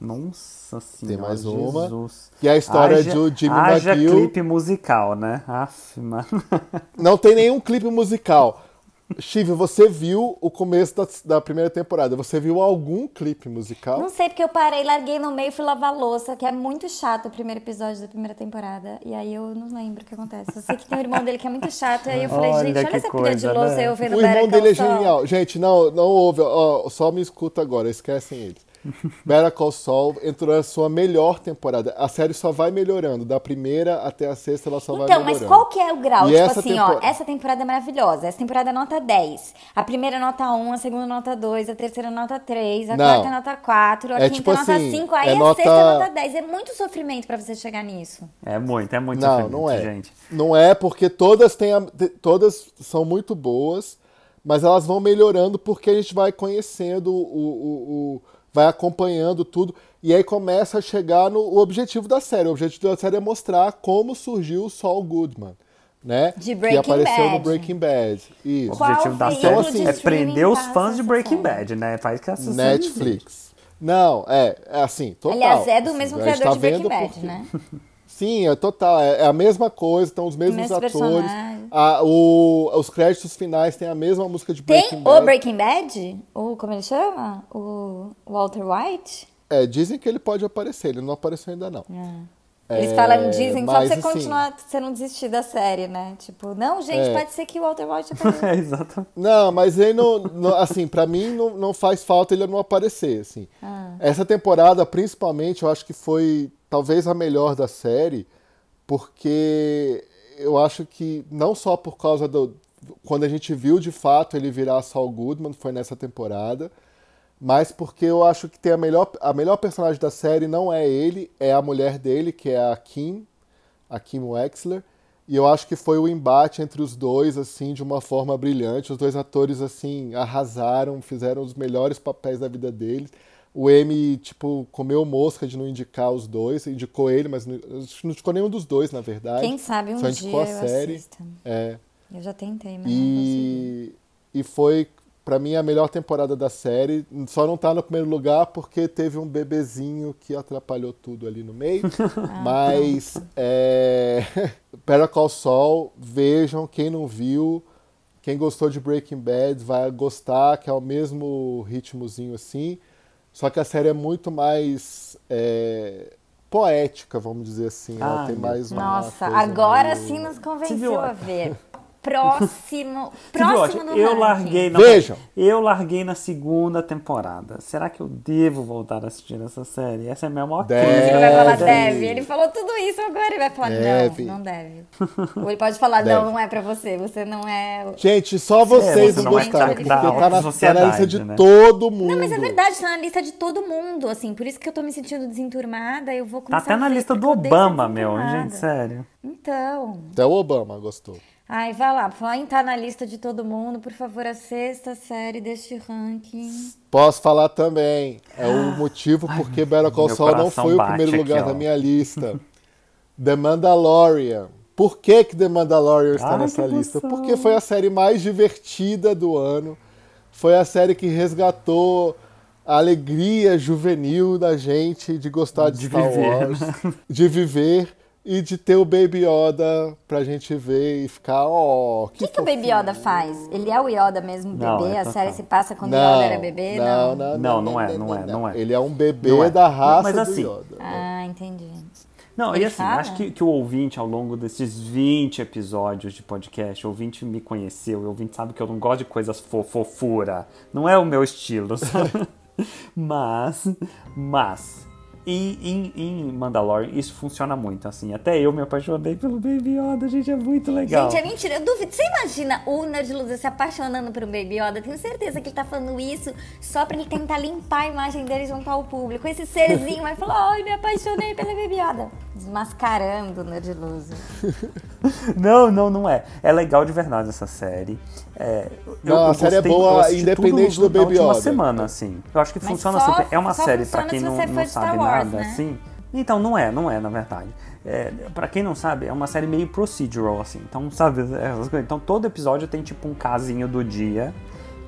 Nossa senhora, mais uma. Jesus. E a história Haja- do Jimmy haja McGill. clipe musical, né? Aff, mano. Não tem nenhum clipe musical. Chive, você viu o começo da, da primeira temporada? Você viu algum clipe musical? Não sei porque eu parei, larguei no meio e fui lavar louça, que é muito chato o primeiro episódio da primeira temporada. E aí eu não lembro o que acontece. Eu sei que tem um irmão dele que é muito chato. E aí eu falei, Olha gente, olha essa pilha de coisa, louça né? eu vendo O irmão dele é genial. Gente, não, não ouve, ó, só me escuta agora, esquecem ele. Better Call Saul entrou na sua melhor temporada. A série só vai melhorando, da primeira até a sexta ela só vai Então, melhorando. mas qual que é o grau? E tipo essa assim, ó, tempo- essa temporada é maravilhosa. Essa temporada é nota 10. A primeira é nota 1, a segunda é nota 2, a terceira é nota 3, a Não. quarta é nota 4, a É quinta tipo é nota assim, 5, aí é a nota- sexta é nota 10. É muito sofrimento pra você chegar nisso. É muito, é muito Não, sofrimento, não é. gente. Não é porque todas têm a- todas são muito boas, mas elas vão melhorando porque a gente vai conhecendo o, o- o- vai acompanhando tudo e aí começa a chegar no o objetivo da série. O objetivo da série é mostrar como surgiu o Saul Goodman, né? De que Breaking apareceu no Bad. Breaking Bad. O Isso. Qual objetivo da série de é streaming prender os fãs de Breaking série? Bad, né? Faz que essa Netflix. Não, é, é assim, total. Aliás, é do assim, mesmo a gente criador tá de Breaking Bad, porque- né? Sim, é total. É, é a mesma coisa, estão os mesmos atores. A- o- os créditos finais têm a mesma música de Breaking Tem Bad. o Breaking Bad? O, como ele chama? O Walter White? É, dizem que ele pode aparecer, ele não apareceu ainda não. Eles É, falam, dizem só pra você assim, continuar, você não desistir da série, né? Tipo, não, gente, É. pode ser que o Walter White apareça. É, exatamente. Não, mas ele não, não- assim, pra mim não, não faz falta ele não aparecer, assim. Ah. Essa temporada, principalmente, eu acho que foi talvez a melhor da série, porque eu acho que não só por causa do quando a gente viu de fato ele virar Saul Goodman, foi nessa temporada, mas porque eu acho que tem a melhor, a melhor personagem da série não é ele, é a mulher dele, que é a Kim, a Kim Wexler. E eu acho que foi o embate entre os dois, assim, de uma forma brilhante. Os dois atores, assim, arrasaram, fizeram os melhores papéis da vida deles. O M, tipo, comeu mosca de não indicar os dois, indicou ele, mas não, não indicou nenhum dos dois, na verdade. Quem sabe um Só dia a eu série. assisto. É. Eu já tentei, mas não E, e foi, pra mim, a melhor temporada da série. Só não tá no primeiro lugar porque teve um bebezinho que atrapalhou tudo ali no meio. Mas, é... Better Call Saul, vejam, quem não viu, quem gostou de Breaking Bad vai gostar, que é o mesmo ritmozinho assim. Só que a série é muito mais é, poética, vamos dizer assim. Ela Ai, tem mais uma Nossa, agora meio- sim nos convenceu a ver. Próximo, Você próximo eu ranking. larguei na, Vejam. Eu larguei na segunda temporada. Será que eu devo voltar a assistir essa série? Essa é a minha maior Deve. crise. Ele vai falar Deve. deve. Ele falou tudo isso agora. Ele vai falar Deve. não, não deve. Ou ele pode falar Deve. não, não é pra você. Você não é. o- Gente, só vocês você é gostaram, da- porque da tá na, tá na lista de né? todo mundo. Não, mas é verdade, tá na lista de todo mundo, assim. Por isso que eu tô me sentindo desenturmada. Eu vou Tá começar até a na lista do Obama, meu. Gente, sério. Então. Até o Obama gostou. Ai, vai lá. Falar em tá na lista de todo mundo, por favor, a sexta série deste ranking. Posso falar também. É o motivo porque Better Call Saul não foi o primeiro aqui, lugar ó. da minha lista. The Mandalorian. Por que, que The Mandalorian está Ai, nessa lista? emoção. Porque foi a série mais divertida do ano. Foi a série que resgatou a alegria juvenil da gente de gostar de, De Star viver, Wars, de viver e de ter o Baby Yoda pra gente ver e ficar, ó, O que, que o Baby Yoda faz? Ele é o Yoda mesmo, bebê? Não, é a série se passa quando o Não, Yoda era bebê? não, não, Não, não é, não é, não é. Ele é um bebê Não é. da raça Mas do assim, Yoda. Ah, entendi. Não, Ele e assim, fala? acho que, que o ouvinte, ao longo desses 20 episódios de podcast, o ouvinte me conheceu, o ouvinte sabe que eu não gosto de coisas fo fofura. Não é o meu estilo, sabe? mas, mas, em, em, Mandalorian isso funciona muito, assim. Até eu me apaixonei pelo Baby Yoda, gente, é muito legal. Gente, é mentira. Eu duvido. Você imagina o Nerd Loser se apaixonando por um Baby Yoda? Tenho certeza que ele tá falando isso só pra ele tentar limpar a imagem dele junto ao público. Esse serzinho vai falar, ai, me apaixonei pela Baby Yoda. Desmascarando o Nerd Loser. Não, não, não é. É legal de verdade essa série. É, eu- Não, a eu série é boa, independente do na Baby Yoda. semana, assim. Eu acho que Mas funciona só- super. É uma série pra funciona quem não, não sabe Wars, nada, né? assim. Então, não é, não é, na verdade. É, pra quem não sabe, é uma série meio procedural, assim. Então, sabe, essas coisas. Então, todo episódio tem, tipo, um casinho do dia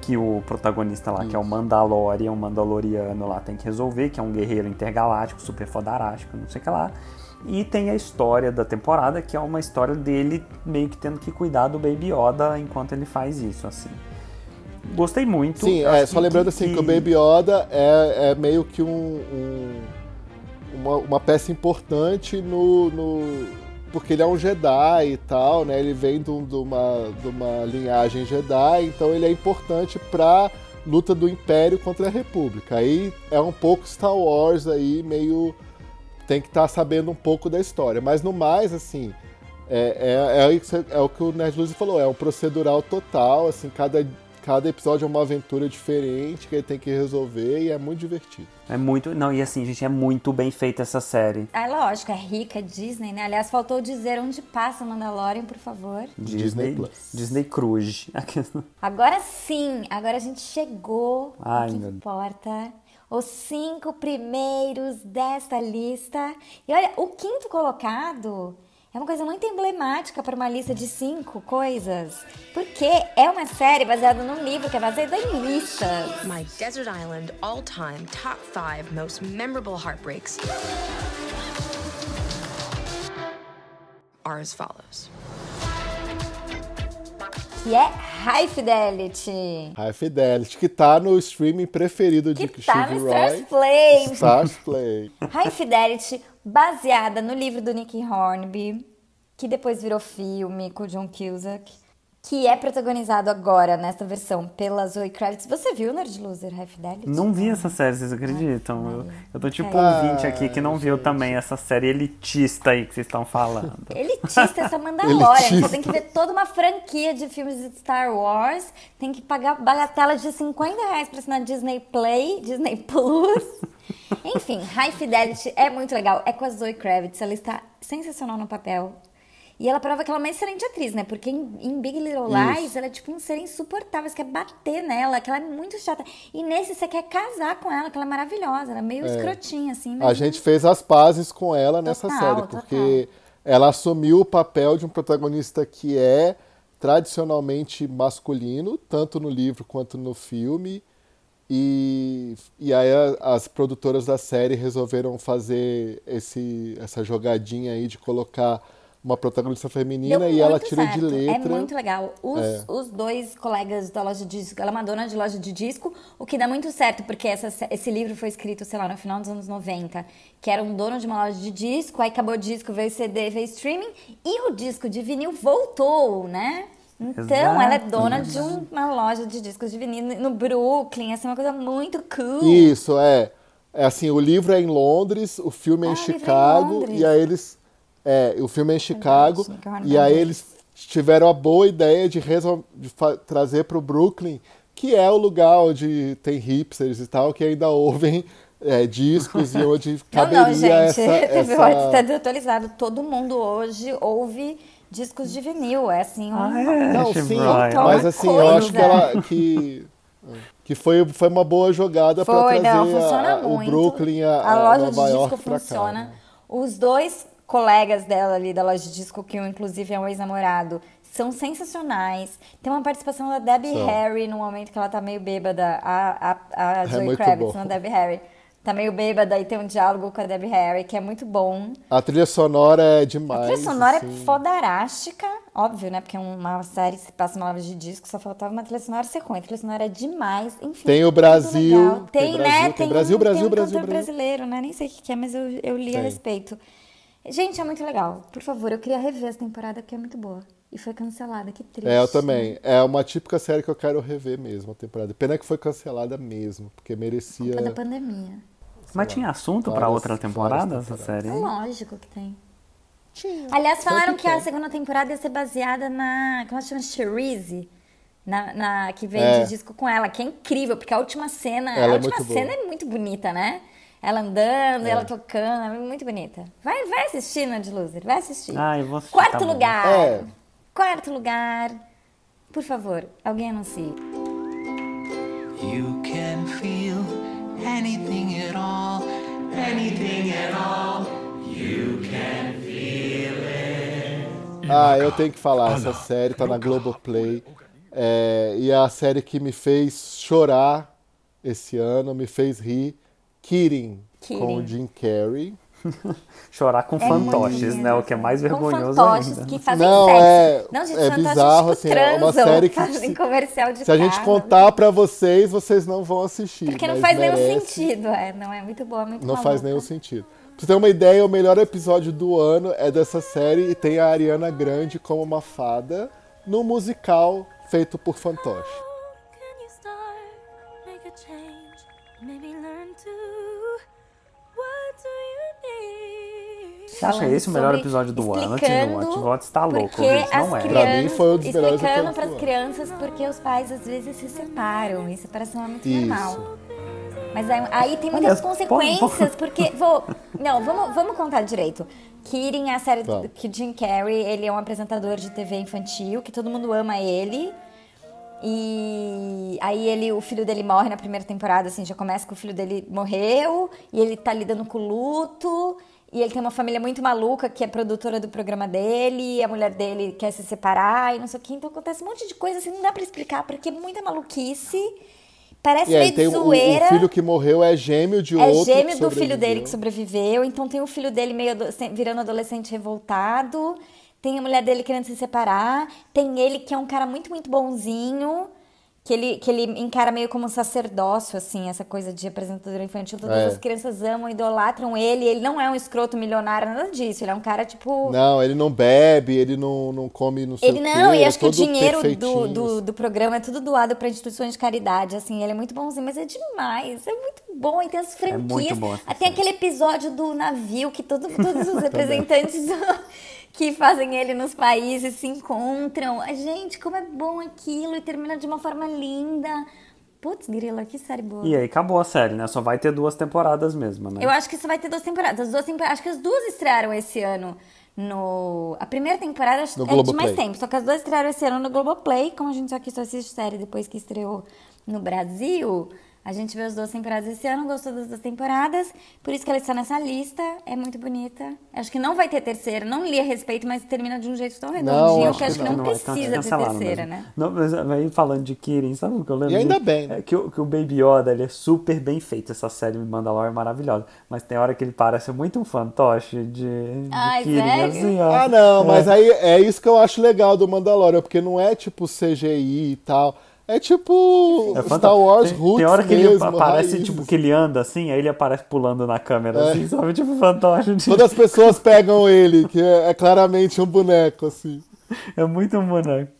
que o protagonista lá, que é o Mandalorian, o Mandaloriano lá, tem que resolver, que é um guerreiro intergaláctico, super fodarástico, não sei o que lá. E tem a história da temporada, que é uma história dele meio que tendo que cuidar do Baby Yoda enquanto ele faz isso, assim. Gostei muito. Sim, é, só lembrando assim que o Baby Yoda é, é meio que um, um- uma, uma peça importante no, no- porque ele é um Jedi e tal, né? Ele vem de, de uma, de uma linhagem Jedi, então ele é importante pra luta do Império contra a República. Aí é um pouco Star Wars aí, meio tem que estar sabendo um pouco da história. Mas no mais, assim, é, é, é, isso- é o que o Nerd Luz falou, é um procedural total, assim, cada, cada episódio é uma aventura diferente que ele tem que resolver e é muito divertido. É muito. Não, e assim, gente, é muito bem feita essa série. Ah, lógico, é rica, é Disney, né? Aliás, faltou dizer onde passa o Mandalorian, por favor. Disney Plus. Disney Cruise. Agora sim, agora a gente chegou Ai, no que meu- importa. Os cinco primeiros desta lista. E olha, o quinto colocado é uma coisa muito emblemática para uma lista de cinco coisas. Porque é uma série baseada num livro que é baseado em listas. My Desert Island all time top five most memorable heartbreaks are as follows. Que é High Fidelity. High Fidelity, que tá no streaming preferido de Que tá Steve no Stars Roy. Play. Stars Play. High Fidelity, baseada no livro do Nick Hornby, que depois virou filme com o John Cusack. Que é protagonizado agora, nesta versão, pela Zoe Kravitz. Você viu Nerd Loser High Fidelity? Não vi essa série, vocês acreditam? Eu, eu tô tipo Ah, ouvinte aqui que não viu também essa série elitista aí que vocês estão falando. Elitista essa Mandalorian. Elitista. Você tem que ver toda uma franquia de filmes de Star Wars. Tem que pagar bagatela de 50 reais pra assinar Disney Play, Disney Plus. Enfim, High Fidelity é muito legal. É com a Zoe Kravitz. Ela está sensacional no papel. E ela prova que ela é uma excelente atriz, né? Porque em, em Big Little Lies, ela é tipo um ser insuportável. Você quer bater nela, que ela é muito chata. E nesse você quer casar com ela, que ela é maravilhosa. Ela é meio escrotinha, assim. A mas- gente fez as pazes com ela nessa Total, série, porque ela assumiu o papel de um protagonista que é tradicionalmente masculino, tanto no livro quanto no filme. E, e aí a- as produtoras da série resolveram fazer esse, essa jogadinha aí de colocar uma protagonista feminina Deu e ela tira de certo. letra. É muito legal. Os, É. os dois colegas da loja de disco, ela é uma dona de loja de disco, o que dá muito certo, porque essa, esse livro foi escrito, sei lá, no final dos anos 90, que era um dono de uma loja de disco, aí acabou o disco, veio CD, veio streaming, e o disco de vinil voltou, né? Então, Exato. ela é dona de um- uma loja de discos de vinil no Brooklyn, assim, uma coisa muito cool. Isso, é. É assim, o livro é em Londres, o filme é Ah, em o livro é em Chicago, e aí eles. É, o filme é em Chicago, eu e aí eles tiveram a boa ideia de, de trazer para o Brooklyn, que é o lugar onde tem hipsters e tal, que ainda ouvem é, discos e onde Não, caberia não, gente, essa. TV essa... Está desatualizado. Todo mundo hoje ouve discos de vinil. É assim, um... Ah, é, Não, sim, mas uma assim, eu acho coisa. que ela. Que, que foi, foi uma boa jogada para trazer não, funciona a- o muito. Brooklyn, a, a a loja Nova de York disco pra cá, funciona. né? Os dois colegas dela ali da loja de disco, que um inclusive é um ex-namorado, são sensacionais. Tem uma participação da Debbie São. Harry no momento que ela tá meio bêbada. A, a, a Zoe É Kravitz, bom. não a Debbie Harry. Tá meio bêbada e tem um diálogo com a Debbie Harry, que é muito bom. A trilha sonora é demais. A trilha sonora assim. é fodarástica, óbvio, né? Porque é uma série que se passa uma loja de disco, só faltava uma trilha sonora ser ruim. A trilha sonora é demais, enfim. Tem o Brasil, tem Tem, Brasil, né? tem Tem, Brasil, um, Brasil, tem um Brasil, Brasil. brasileiro, né? Nem sei o que é, mas eu, eu li a respeito. Gente, é muito legal. Por favor, eu queria rever essa temporada porque é muito boa. E foi cancelada, que triste. É, eu também. É uma típica série que eu quero rever mesmo, a temporada. Pena que foi cancelada mesmo, porque merecia. Culpa da pandemia. Mas tinha assunto pra várias- outra temporada essa série? É lógico que tem. Aliás, falaram Sempre que a segunda temporada ia ser baseada na. Como ela chama? Cherise. Na, na- que vende É. disco com ela, que é incrível, porque a última cena. Ela a é última muito boa. cena é muito bonita, né? Ela andando, É. ela tocando, é muito bonita. Vai, vai assistir, Nerd Loser, vai assistir. Ah, eu vou assistir, Quarto tá lugar. É. Quarto lugar. Por favor, alguém anuncie. You can feel anything at all, anything at all. You can feel it. Ah, eu tenho que falar, essa série tá na Globoplay. É, e é a série que me fez chorar esse ano, me fez rir. Kidding, com o Kidding. Jim Carrey. Chorar com É fantoches, né? O que é mais Com vergonhoso fantoches ainda. que fazem Não, sexo. é- Não, gente, é fantoches bizarro, tipo, assim, é uma série que fazem se- comercial de Se a gente carro. contar pra vocês, vocês não vão assistir. Porque não faz nenhum merece. sentido, é. Não é muito boa, muito Não maluca. faz nenhum sentido. Pra você ter uma ideia, o melhor episódio do ano é dessa série e tem a Ariana Grande como uma fada no musical feito por fantoche. Need? Você acha Falando esse o melhor episódio do ano? explicando Tivot? Tivot está louco, porque gente. Não é. Pra mim foi um dos melhores Explicando episódios para do as ano. crianças porque os pais às vezes se separam e separação é muito Isso. normal. Mas aí, aí tem muitas Olha, consequências, porque. Vou, não, vamos, vamos contar direito. Kidding é a série do- que o Jim Carrey, ele é um apresentador de TV infantil, que todo mundo ama ele. E aí ele, o filho dele morre na primeira temporada, assim, já começa que o filho dele morreu, e ele tá lidando com o luto, e ele tem uma família muito maluca que é produtora do programa dele, e a mulher dele quer se separar e não sei o que, então acontece um monte de coisa assim, não dá pra explicar, porque é muita maluquice. Parece E aí meio tem de o, o zoeira. filho que morreu é gêmeo de É outro. gêmeo que do filho dele que sobreviveu. Então tem o filho dele meio ado- virando adolescente revoltado. Tem a mulher dele querendo se separar. Tem ele que é um cara muito, muito bonzinho. Que ele, que ele encara meio como um sacerdócio, assim, essa coisa de apresentador infantil. Todas É. as crianças amam, idolatram ele. Ele não é um escroto milionário, nada disso. Ele é um cara, tipo. Não, ele não bebe, ele não, não come não sei Ele o quê, não, e é acho que o dinheiro do, do, do programa é tudo doado para instituições de caridade, assim, ele é muito bonzinho, mas é demais, é muito bom, e tem as franquias. muito bom tem aquele episódio do navio que todo, todos os representantes que fazem ele nos países se encontram. Ai, Gente, como é bom aquilo, e termina de uma forma linda. Putz, grila, que série boa. E aí acabou a série, né? Só vai ter duas temporadas mesmo, né? Eu acho que isso vai ter duas temporadas. As duas temporadas, acho que as duas estrearam esse ano no. A primeira temporada acho- é de mais tempo, só que as duas estrearam esse ano no Globoplay. Como a gente aqui só assiste série depois que estreou no Brasil, a gente viu as duas temporadas esse ano, gostou das duas temporadas. Por isso que ela está nessa lista. É muito bonita. Acho que não vai ter terceira, não li a respeito, mas termina de um jeito tão redondinho acho que que acho que não. não, vai, precisa ter terceira, mesmo. né? Não, mas aí falando de Kirin, sabe o que eu lembro? E ainda de- bem, né? É que, o, que o Baby Yoda, ele é super bem feito, essa série Mandalorian é maravilhosa. Mas tem hora que ele parece muito um fantoche de, de Ai, Kirin, sério? assim, ó. Ah, não, É. mas aí é isso que eu acho legal do Mandalorian, porque não é tipo CGI e tal. É tipo É Star Wars tem, roots tem hora que ele mesmo, aparece, raiz. tipo, que ele anda assim, aí ele aparece pulando na câmera, É. assim, sabe? Tipo fantoche. de- Todas as pessoas pegam ele, que é, é claramente um boneco, assim. É muito um boneco.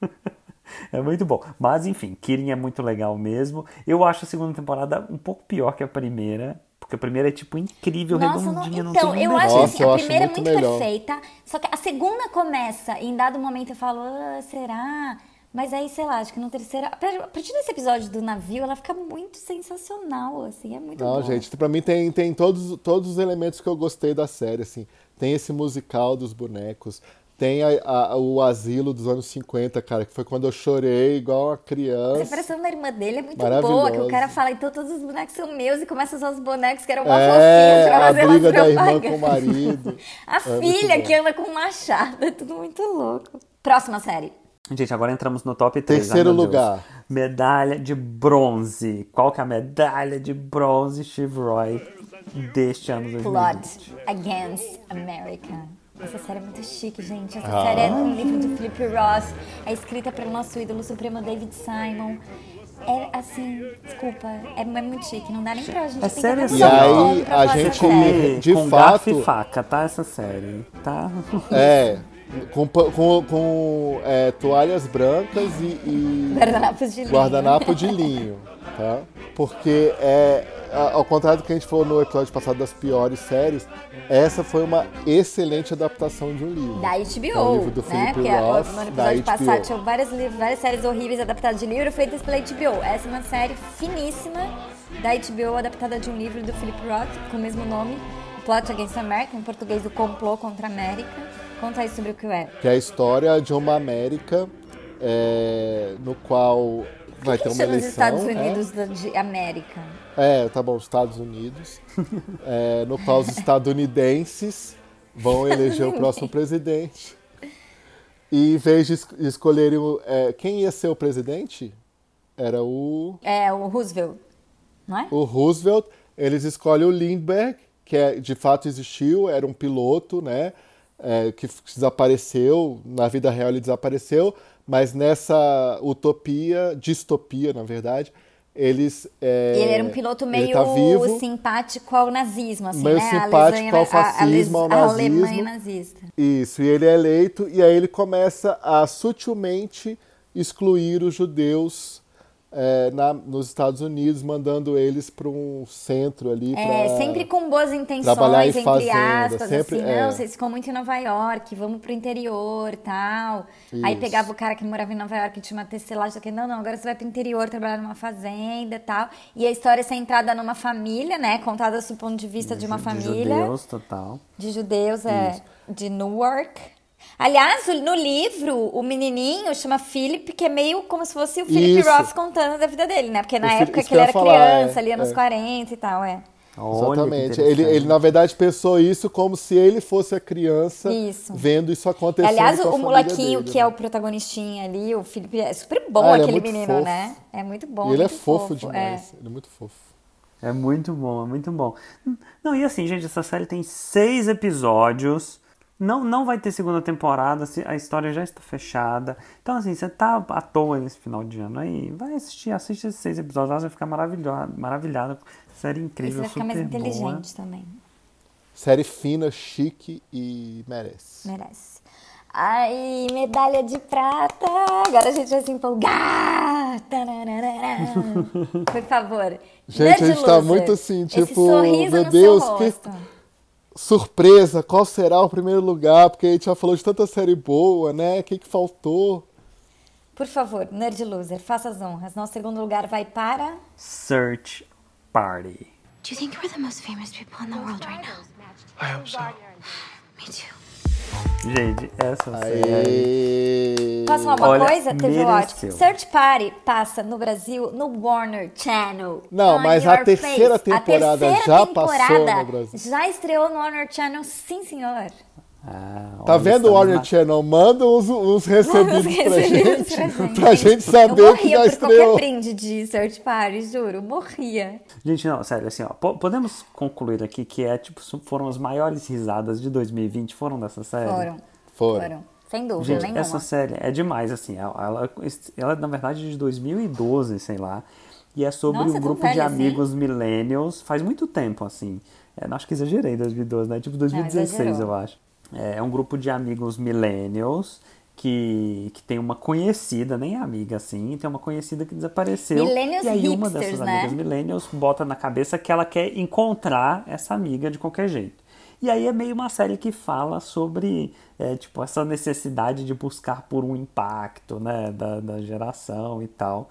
É muito bom. Mas enfim, Kirin é muito legal mesmo. Eu acho a segunda temporada um pouco pior que a primeira. Porque a primeira é, tipo, incrível, Nossa, não, redondinha, não, então, tem eu acho assim, a primeira é muito muito melhor. perfeita, só que a segunda começa, e em dado momento eu falo, ah, será? Mas aí, sei lá, acho que no terceiro, a partir desse episódio do navio, ela fica muito sensacional, assim, é muito Não, bom. gente, pra mim tem, tem todos, todos os elementos que eu gostei da série, assim. Tem esse musical dos bonecos, tem a- a- o asilo dos anos 50, cara, que foi quando eu chorei igual uma A criança. separação da irmã dele é muito boa, que o cara fala, então todos os bonecos são meus, e começa a usar os bonecos que eram mó É, fofinhos pra a fazer briga da irmã com o marido. A É filha que anda com um machado, é tudo muito louco. Próxima série. Gente, agora entramos no top 3. Terceiro lugar. Medalha de bronze. Qual que é a medalha de bronze Chivroy deste ano 2020? Plot Against America. Essa série é muito chique, gente. Essa Ah. série é um livro do Philip Ross. É escrita pelo nosso ídolo supremo David Simon. É assim, desculpa, é, é muito chique. Não dá nem pra gente É sério assim? E aí, a gente- série. de com fato- garfo e faca, tá? Essa série, tá? É, com, com, com é, toalhas brancas e, e Guardanapos de linho. guardanapo de linho, tá? Porque é, ao contrário do que a gente falou no episódio passado das piores séries, essa foi uma excelente adaptação de um livro. Da É um HBO, livro do né? Porque Roth, no episódio HBO. passado tinha livros- várias séries horríveis adaptadas de livro feitas pela HBO. Essa é uma série finíssima da HBO, adaptada de um livro do Philip Roth, com o mesmo nome, Plot Against America, em português, o Complô contra a América. Conta aí sobre o que é. Que é a história de uma América é, no qual vai Por ter que uma chama os eleição. Estados é? Unidos da- de América? É, tá bom, Estados Unidos, é, no qual os estadunidenses vão eleger o próximo presidente. E em vez de es- escolherem é, quem ia ser o presidente, era o, É, o Roosevelt, não é? o Roosevelt, eles escolhem o Lindbergh, que é, de fato existiu, era um piloto, né? É, que desapareceu, na vida real ele desapareceu, mas nessa utopia, distopia, na verdade, eles. é, ele era um piloto meio tá vivo, simpático ao nazismo, assim, Meio né? Simpático ao fascismo, ao a Alemanha nazismo. nazista. Isso, e ele é eleito, e aí ele começa a sutilmente excluir os judeus é, na- nos Estados Unidos, mandando eles para um centro ali. É, sempre com boas trabalhar intenções, em entre fazenda, aspas, sempre- assim, é. não, vocês ficam muito em Nova York, vamos pro interior tal. Aí Isso. pegava o cara que morava em Nova York, tinha uma tecelagem, que não, não, agora você vai pro interior trabalhar numa fazenda tal. E a história é centrada numa família, né, contada do ponto de vista de uma De família. judeus, total. De judeus, é, de Newark. Aliás, no livro, o menininho chama Philip, que é meio como se fosse o Philip Isso. Roth contando da vida dele, né? Porque na O época isso que ele era falar, criança, é, ali anos é. 40 e tal, é. Olha Exatamente. Ele, ele, na verdade, pensou isso como se ele fosse a criança Isso. vendo isso acontecer. Aliás, o molequinho dele, que né? é o protagonistinha ali, o Felipe, é super bom Ah, é aquele muito menino, fofo. né? É muito bom. E ele é fofo é. demais. Ele é muito fofo. É muito bom, é muito bom. Não, e assim, gente, essa série tem seis episódios. Não, não vai ter segunda temporada, se- a história já está fechada. Então, assim, você tá à toa nesse final de ano aí, vai assistir, assiste esses seis episódios, lá, você vai ficar maravilhado, maravilhado. Série E você incrível, vai ficar super mais boa. inteligente também. Série fina, chique e merece. Merece. Ai, medalha de prata! Agora a gente vai se empolgar! Por favor. Gente, a gente tá muito assim, Esse tipo, sorriso meu no Deus, seu que rosto. Surpresa, qual será o primeiro lugar? Porque a gente já falou de tanta série boa, né? O que, que faltou? Por favor, Nerd Loser, faça as honras. Nosso segundo lugar vai para. Search Party. Do you think we're the most famous people in the world right now? I hope so. Me too. Gente, essa série. Aê! Posso falar uma Olha, coisa, TV Watch? mereceu. Search Party passa no Brasil no Warner Channel. Não, mas a terceira face. temporada a terceira já temporada passou no Brasil. Já estreou no Warner Channel, sim, senhor. Ah, Tá vendo o Warner na- Channel? Manda uns, uns recebidos Os pra recebidos gente, pra gente. pra gente Eu saber que morria já por qualquer estreou. brinde de Search Party, juro, morria. Gente, não, sério, assim, ó, po- podemos concluir aqui que é, tipo, foram as maiores risadas de 2020, foram dessa série? Foram, Foram. foram. Sem dúvida Gente, nenhuma. essa série é demais, assim, ela, ela, ela, na verdade é de 2012, sei lá, e é sobre Nossa, um grupo de velha assim? amigos millennials, faz muito tempo, assim, é, não, acho que exagerei 2012, né, tipo 2016, exagerou. eu acho. É, é um grupo de amigos millennials que, que tem uma conhecida, nem amiga, assim, tem uma conhecida que desapareceu, Millennials e aí uma hipsters, dessas né? amigas millennials bota na cabeça que ela quer encontrar essa amiga de qualquer jeito. E aí é meio uma série que fala sobre é, tipo, essa necessidade de buscar por um impacto né, da, da geração e tal.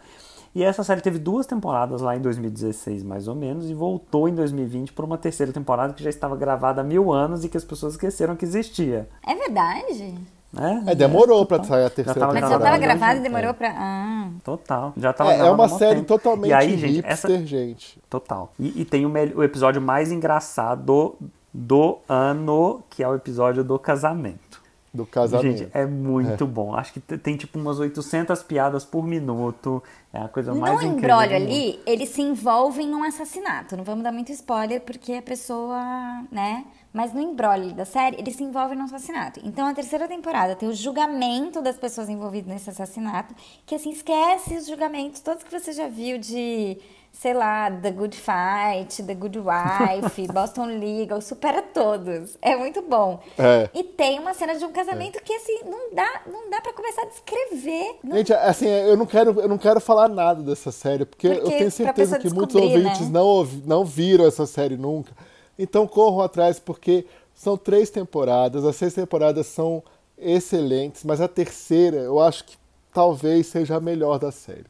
E essa série teve duas temporadas lá em 2016, mais ou menos, e voltou em 2020 para uma terceira temporada que já estava gravada há mil anos e que as pessoas esqueceram que existia. É verdade? Né? É, demorou pra total. sair a Já terceira tava Mas já temporada. tava gravado e É. demorou pra. Ah. Total. Já tava É, é gravada uma série tempo. totalmente e aí, gente, hipster, essa... gente. Total. E, e tem o, mel- o episódio mais engraçado do ano, que é o episódio do casamento. Do casamento. Gente, é muito bom. Acho que tem tipo umas 800 piadas por minuto. É a coisa mais No incrível. embrólio do mundo. ali, eles se envolvem num assassinato. Não vamos dar muito spoiler, porque a pessoa, né? Mas no embrólio da série, eles se envolvem num assassinato. Então, a terceira temporada tem o julgamento das pessoas envolvidas nesse assassinato, que assim, esquece os julgamentos, todos que você já viu de, sei lá, The Good Fight, The Good Wife, Boston Legal, supera todos. É muito bom. É. E tem uma cena de um casamento que, assim, não dá, não dá pra começar a descrever. Não Gente, assim, eu não quero, eu não quero falar nada dessa série, porque, Porque eu tenho certeza que muitos descobrir, ouvintes né? não, não viram essa série nunca. Então corram atrás, porque são três temporadas, as seis temporadas são excelentes, mas a terceira eu acho que talvez seja a melhor da série.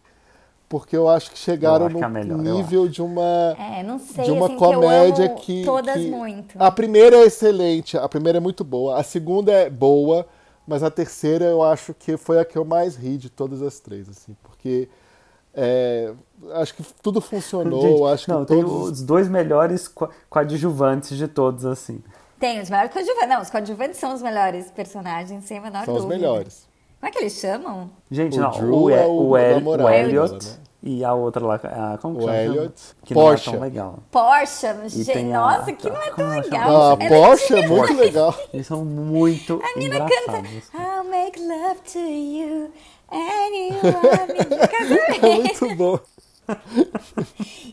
Porque eu acho que chegaram acho que é no melhor, eu nível de uma É, não sei, de uma assim, que eu comédia amo que, todas que- muito. A primeira é excelente, a primeira é muito boa, a segunda é boa, mas a terceira eu acho que foi a que eu mais ri de todas as três, assim, porque é, acho que tudo funcionou, Gente, acho que não, tem todos os dois melhores co- coadjuvantes de todos, assim. Tem os melhores coadjuvantes. Não, os coadjuvantes são os melhores personagens, sem a menor são os dúvida. melhores. Como é que eles chamam? Gente, O não, Drew o, é é, o o, El- o Elliot né? e a outra lá, a, como que O chama? Elliot. Que não é Porsche. tão legal. Porsche. E Gente, tem a- nossa, que não é tão legal. Ah, Ela é Porsche é muito legal. Eles são muito A menina canta. I'll make love to you and you want me de casamento. É muito bom.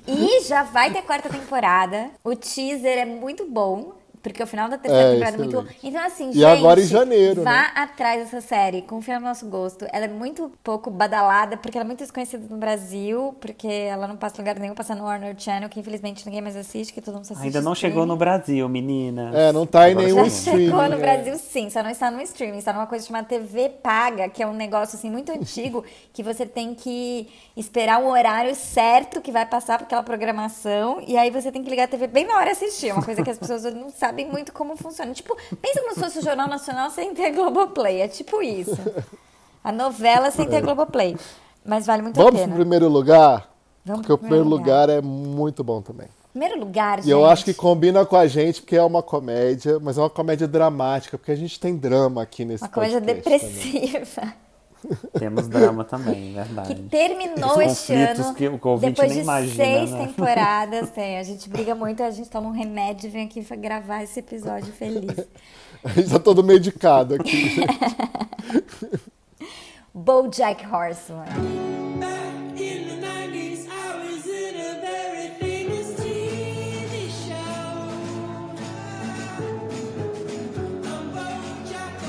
E já vai ter quarta temporada. O teaser é muito bom. Porque o final da terceira É, temporada é muito bom. Então, assim, E gente. agora em janeiro, Vá né? atrás dessa série. Confia no nosso gosto. Ela é muito pouco badalada, porque ela é muito desconhecida no Brasil. Porque ela não passa em lugar nenhum, passa no Warner Channel, que infelizmente ninguém mais assiste, que todo mundo só assiste. Ainda não chegou no streaming. Brasil, meninas. É, não tá em Agora nenhum Já chegou. chegou streaming, no é. Brasil, sim, só não está no streaming, está numa coisa chamada TV paga, que é um negócio assim muito antigo, que você tem que esperar o horário certo que vai passar por aquela programação, e aí você tem que ligar a TV bem na hora e assistir. É uma coisa que as pessoas não sabem muito como funciona. Tipo, pensa como se fosse o Jornal Nacional sem ter Globoplay. É tipo isso. A novela sem ter a Globoplay. Mas vale muito a Vamos pro pena. primeiro lugar? Vamos Porque o primeiro primeiro lugar é muito bom também. Primeiro lugar, gente. E eu acho que combina com a gente, porque é uma comédia, mas é uma comédia dramática, porque a gente tem drama aqui nesse Uma comédia podcast também. Temos drama também, verdade. Que terminou este ano. que o depois nem de imagina, seis né? temporadas, tem. A gente briga muito, a gente toma um remédio e vem aqui gravar esse episódio feliz. A gente tá todo medicado aqui. BoJack Horseman.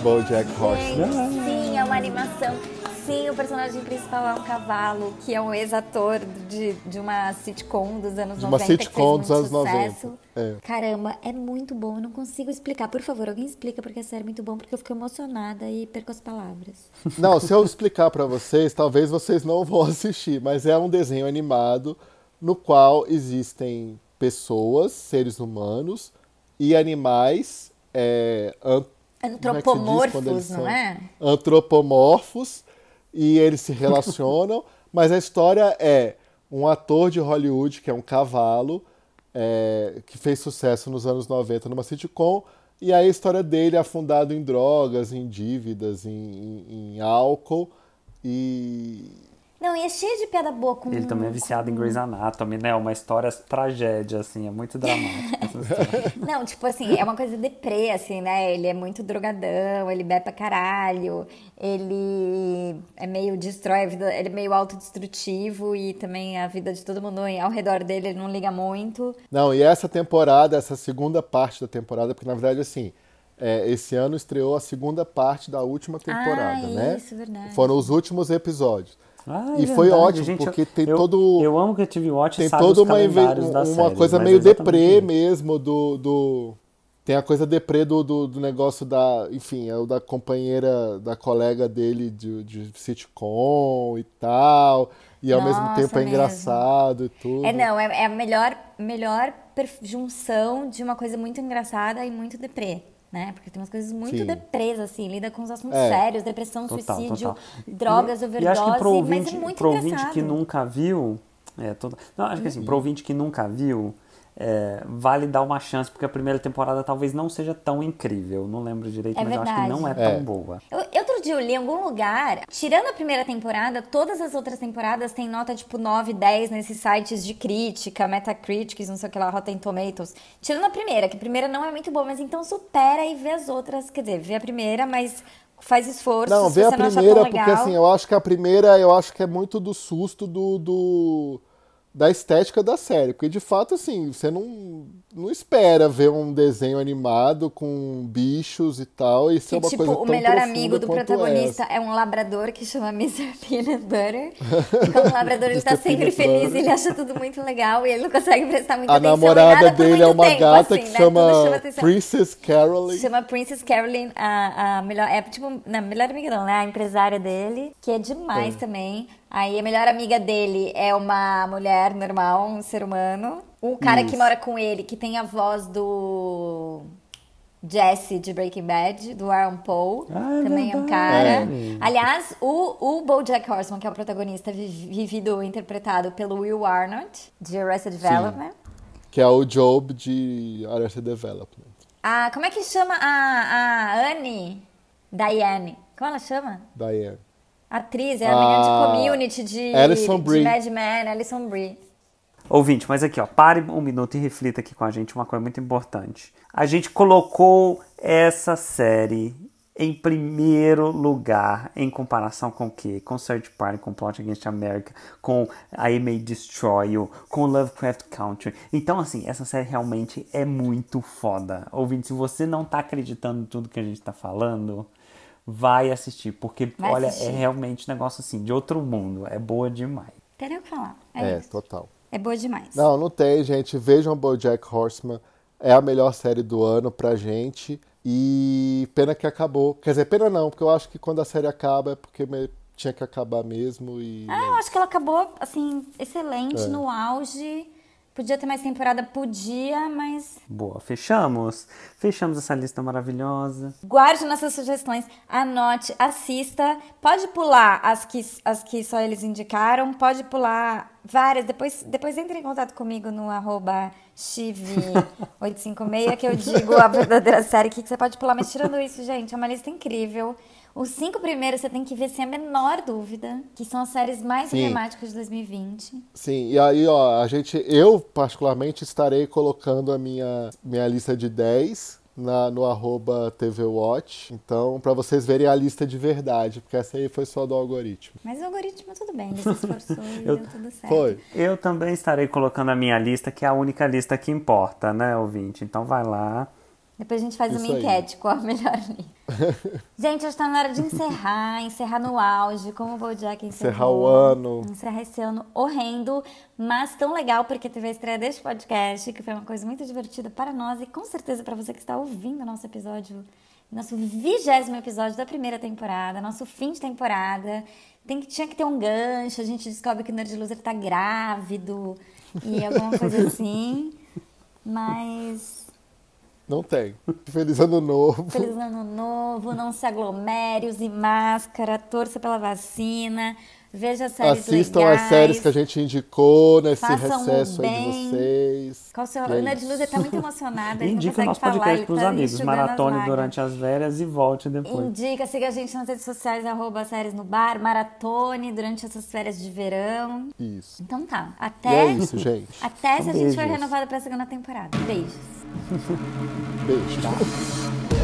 BoJack Horseman. Sim, é uma animação. Sim, o personagem principal é um cavalo, que é um ex-ator de, de uma sitcom dos anos De uma 90. que sitcom fez dos muito anos 90. sucesso. É. Caramba, é muito bom, eu não consigo explicar. Por favor, alguém explica porque é sério muito bom, porque eu fico emocionada e perco as palavras. Não, se eu explicar pra vocês, talvez vocês não vão assistir, mas é um desenho animado no qual existem pessoas, seres humanos e animais é, é eles Antropomorfos, não são? é? Antropomorfos e eles se relacionam, mas a história é um ator de Hollywood que é um cavalo é, que fez sucesso nos anos 90 numa sitcom e aí a história dele é afundado em drogas, em dívidas, em, em- em álcool e Não, e é cheio de piada boa com. Ele também é viciado em Grey's Anatomy, né? Uma história tragédia, assim, é muito dramático. Não, tipo assim, é uma coisa deprê, assim, né? Ele é muito drogadão, ele bebe pra caralho, ele é meio destrói a vida, ele é meio autodestrutivo e também a vida de todo mundo ao redor dele ele não liga muito. Não, e essa temporada, essa segunda parte da temporada, porque na verdade, assim, é, esse ano estreou a segunda parte da última temporada, Ah, né? isso, verdade. Foram os últimos episódios. Ah, e é foi verdade, ótimo, gente, porque tem eu, todo. Eu amo que a TV Watch tem sabe toda os uma, uma séries, coisa meio é deprê isso. mesmo do, do. Tem a coisa deprê do, do, do negócio da. Enfim, é o da companheira, da colega dele de, de sitcom e tal. E ao mesmo Nossa, tempo é mesmo. engraçado e tudo. É, não, é, é a melhor, melhor junção de uma coisa muito engraçada e muito deprê. Né? Porque tem umas coisas muito Sim. deprês, assim, lida com os assuntos É. sérios, depressão, Total, suicídio, total. drogas, e, overdose, e acho que pro ouvinte, mas é muito pro ouvinte que nunca viu, é, todo, não, acho que assim, pro ouvinte que nunca viu, é, vale dar uma chance, porque a primeira temporada talvez não seja tão incrível, não lembro direito, É mas eu acho que não é verdade. tão É. boa. Eu, outro dia eu li em algum lugar, tirando a primeira temporada, todas as outras temporadas têm nota tipo 9, 10 nesses sites de crítica, Metacritics, não sei o que lá, Rotten Tomatoes. Tirando a primeira, que a primeira não é muito boa, mas então supera e vê as outras. Quer dizer, vê a primeira, mas faz esforço. Não, se vê você a primeira, porque assim, eu acho que a primeira, eu acho que é muito do susto do, do- da estética da série. Porque de fato, assim, você não, não espera ver um desenho animado com bichos e tal. E ser Que, uma tipo, coisa o tão melhor amigo do protagonista essa. é um labrador que chama Mr. Peanut Butter. E como labrador, ele tá Mr. sempre Peanut feliz, Butter. ele acha tudo muito legal e ele não consegue prestar muita A atenção em namorada dele é uma tempo, gata assim, que né? chama, chama. Princess Caroline. Chama Princess Caroline, a, a melhor. É tipo, não, melhor amiga não, né? A empresária dele, que é demais também. Aí a melhor amiga dele é uma mulher normal, um ser humano. O cara que Isso. mora com ele, que tem a voz do. Jesse de Breaking Bad, do Aaron Paul, Ah, é também é um cara. É. Aliás, o, o BoJack Horseman, que é o protagonista, vi- vivido, interpretado pelo Will Arnott, de Arrested Development. Que é o Job de Arrested Development. Ah, como é que chama a, a Annie? Diane. Como ela chama? Diane. A atriz, é a menina de Ah, community de, Alison de. Mad Men, Alison Brie. Ouvinte, mas aqui, ó, pare um minuto e reflita aqui com a gente uma coisa muito importante. A gente colocou essa série em primeiro lugar em comparação com o quê? Com Search Party, com Plot Against America, com I May Destroy You, com Lovecraft Country. Então, assim, essa série realmente é muito foda. Ouvinte, se você não tá acreditando em tudo que a gente tá falando, vai assistir, porque, Vai olha, assistir. é realmente um negócio assim, de outro mundo. É boa demais. Tem nem o que falar. É, É, isso. total. É boa demais. Não, não tem, gente. Vejam BoJack Horseman. É a melhor série do ano pra gente. E pena que acabou. Quer dizer, pena não, porque eu acho que quando a série acaba é porque me- tinha que acabar mesmo. E Ah, eu acho que ela acabou, assim, excelente, É. no auge. Podia ter mais temporada? Podia, mas Boa, fechamos. Fechamos essa lista maravilhosa. guarde nossas sugestões, anote, assista. Pode pular as que, as que só eles indicaram, pode pular várias. Depois, depois entre em contato comigo no arroba chive856 que eu digo a verdadeira série que você pode pular. Mas tirando isso, gente, é uma lista incrível. Os cinco primeiros você tem que ver sem a menor dúvida, que são as séries mais Sim. emblemáticas de 2020. Sim, e aí, ó, a gente, eu particularmente estarei colocando a minha, minha lista de 10 na, no arroba TV Watch. Então, pra vocês verem a lista de verdade, porque essa aí foi só do algoritmo. Mas o algoritmo tudo bem, ele se esforçou e Eu- deu tudo certo. Foi. Eu também estarei colocando a minha lista, que é a única lista que importa, né, ouvinte? Então vai lá. Depois a gente faz Isso uma aí. enquete, qual a melhor lista. gente, acho que tá na hora de encerrar, encerrar no auge, como o Bojack encerrou. Encerrar o ano. Encerrar esse ano horrendo, mas tão legal, porque teve a estreia deste podcast, que foi uma coisa muito divertida para nós e com certeza para você que está ouvindo o nosso episódio, nosso vigésimo episódio da primeira temporada, nosso fim de temporada. Tem que, tinha que ter um gancho, a gente descobre que o Nerd Loser tá grávido e alguma coisa assim. Mas Não tem. Feliz ano novo. Feliz ano novo, não se aglomere, use máscara, torça pela vacina, veja séries Assistam legais. as séries que a gente indicou nesse recesso aí de bem. vocês. Qual o seu... E é O Nerd isso. Loser tá muito emocionado, ele Indica o não nosso consegue falar, podcast ele pros tá amigos. as Maratone lágrimas. durante as férias e volte depois. Indica, siga a gente nas redes sociais, arroba séries no bar, maratone durante essas férias de verão. Isso. Então tá, E até... é isso, gente. Até se a gente for renovada pra segunda temporada. Beijos. 네, 시작.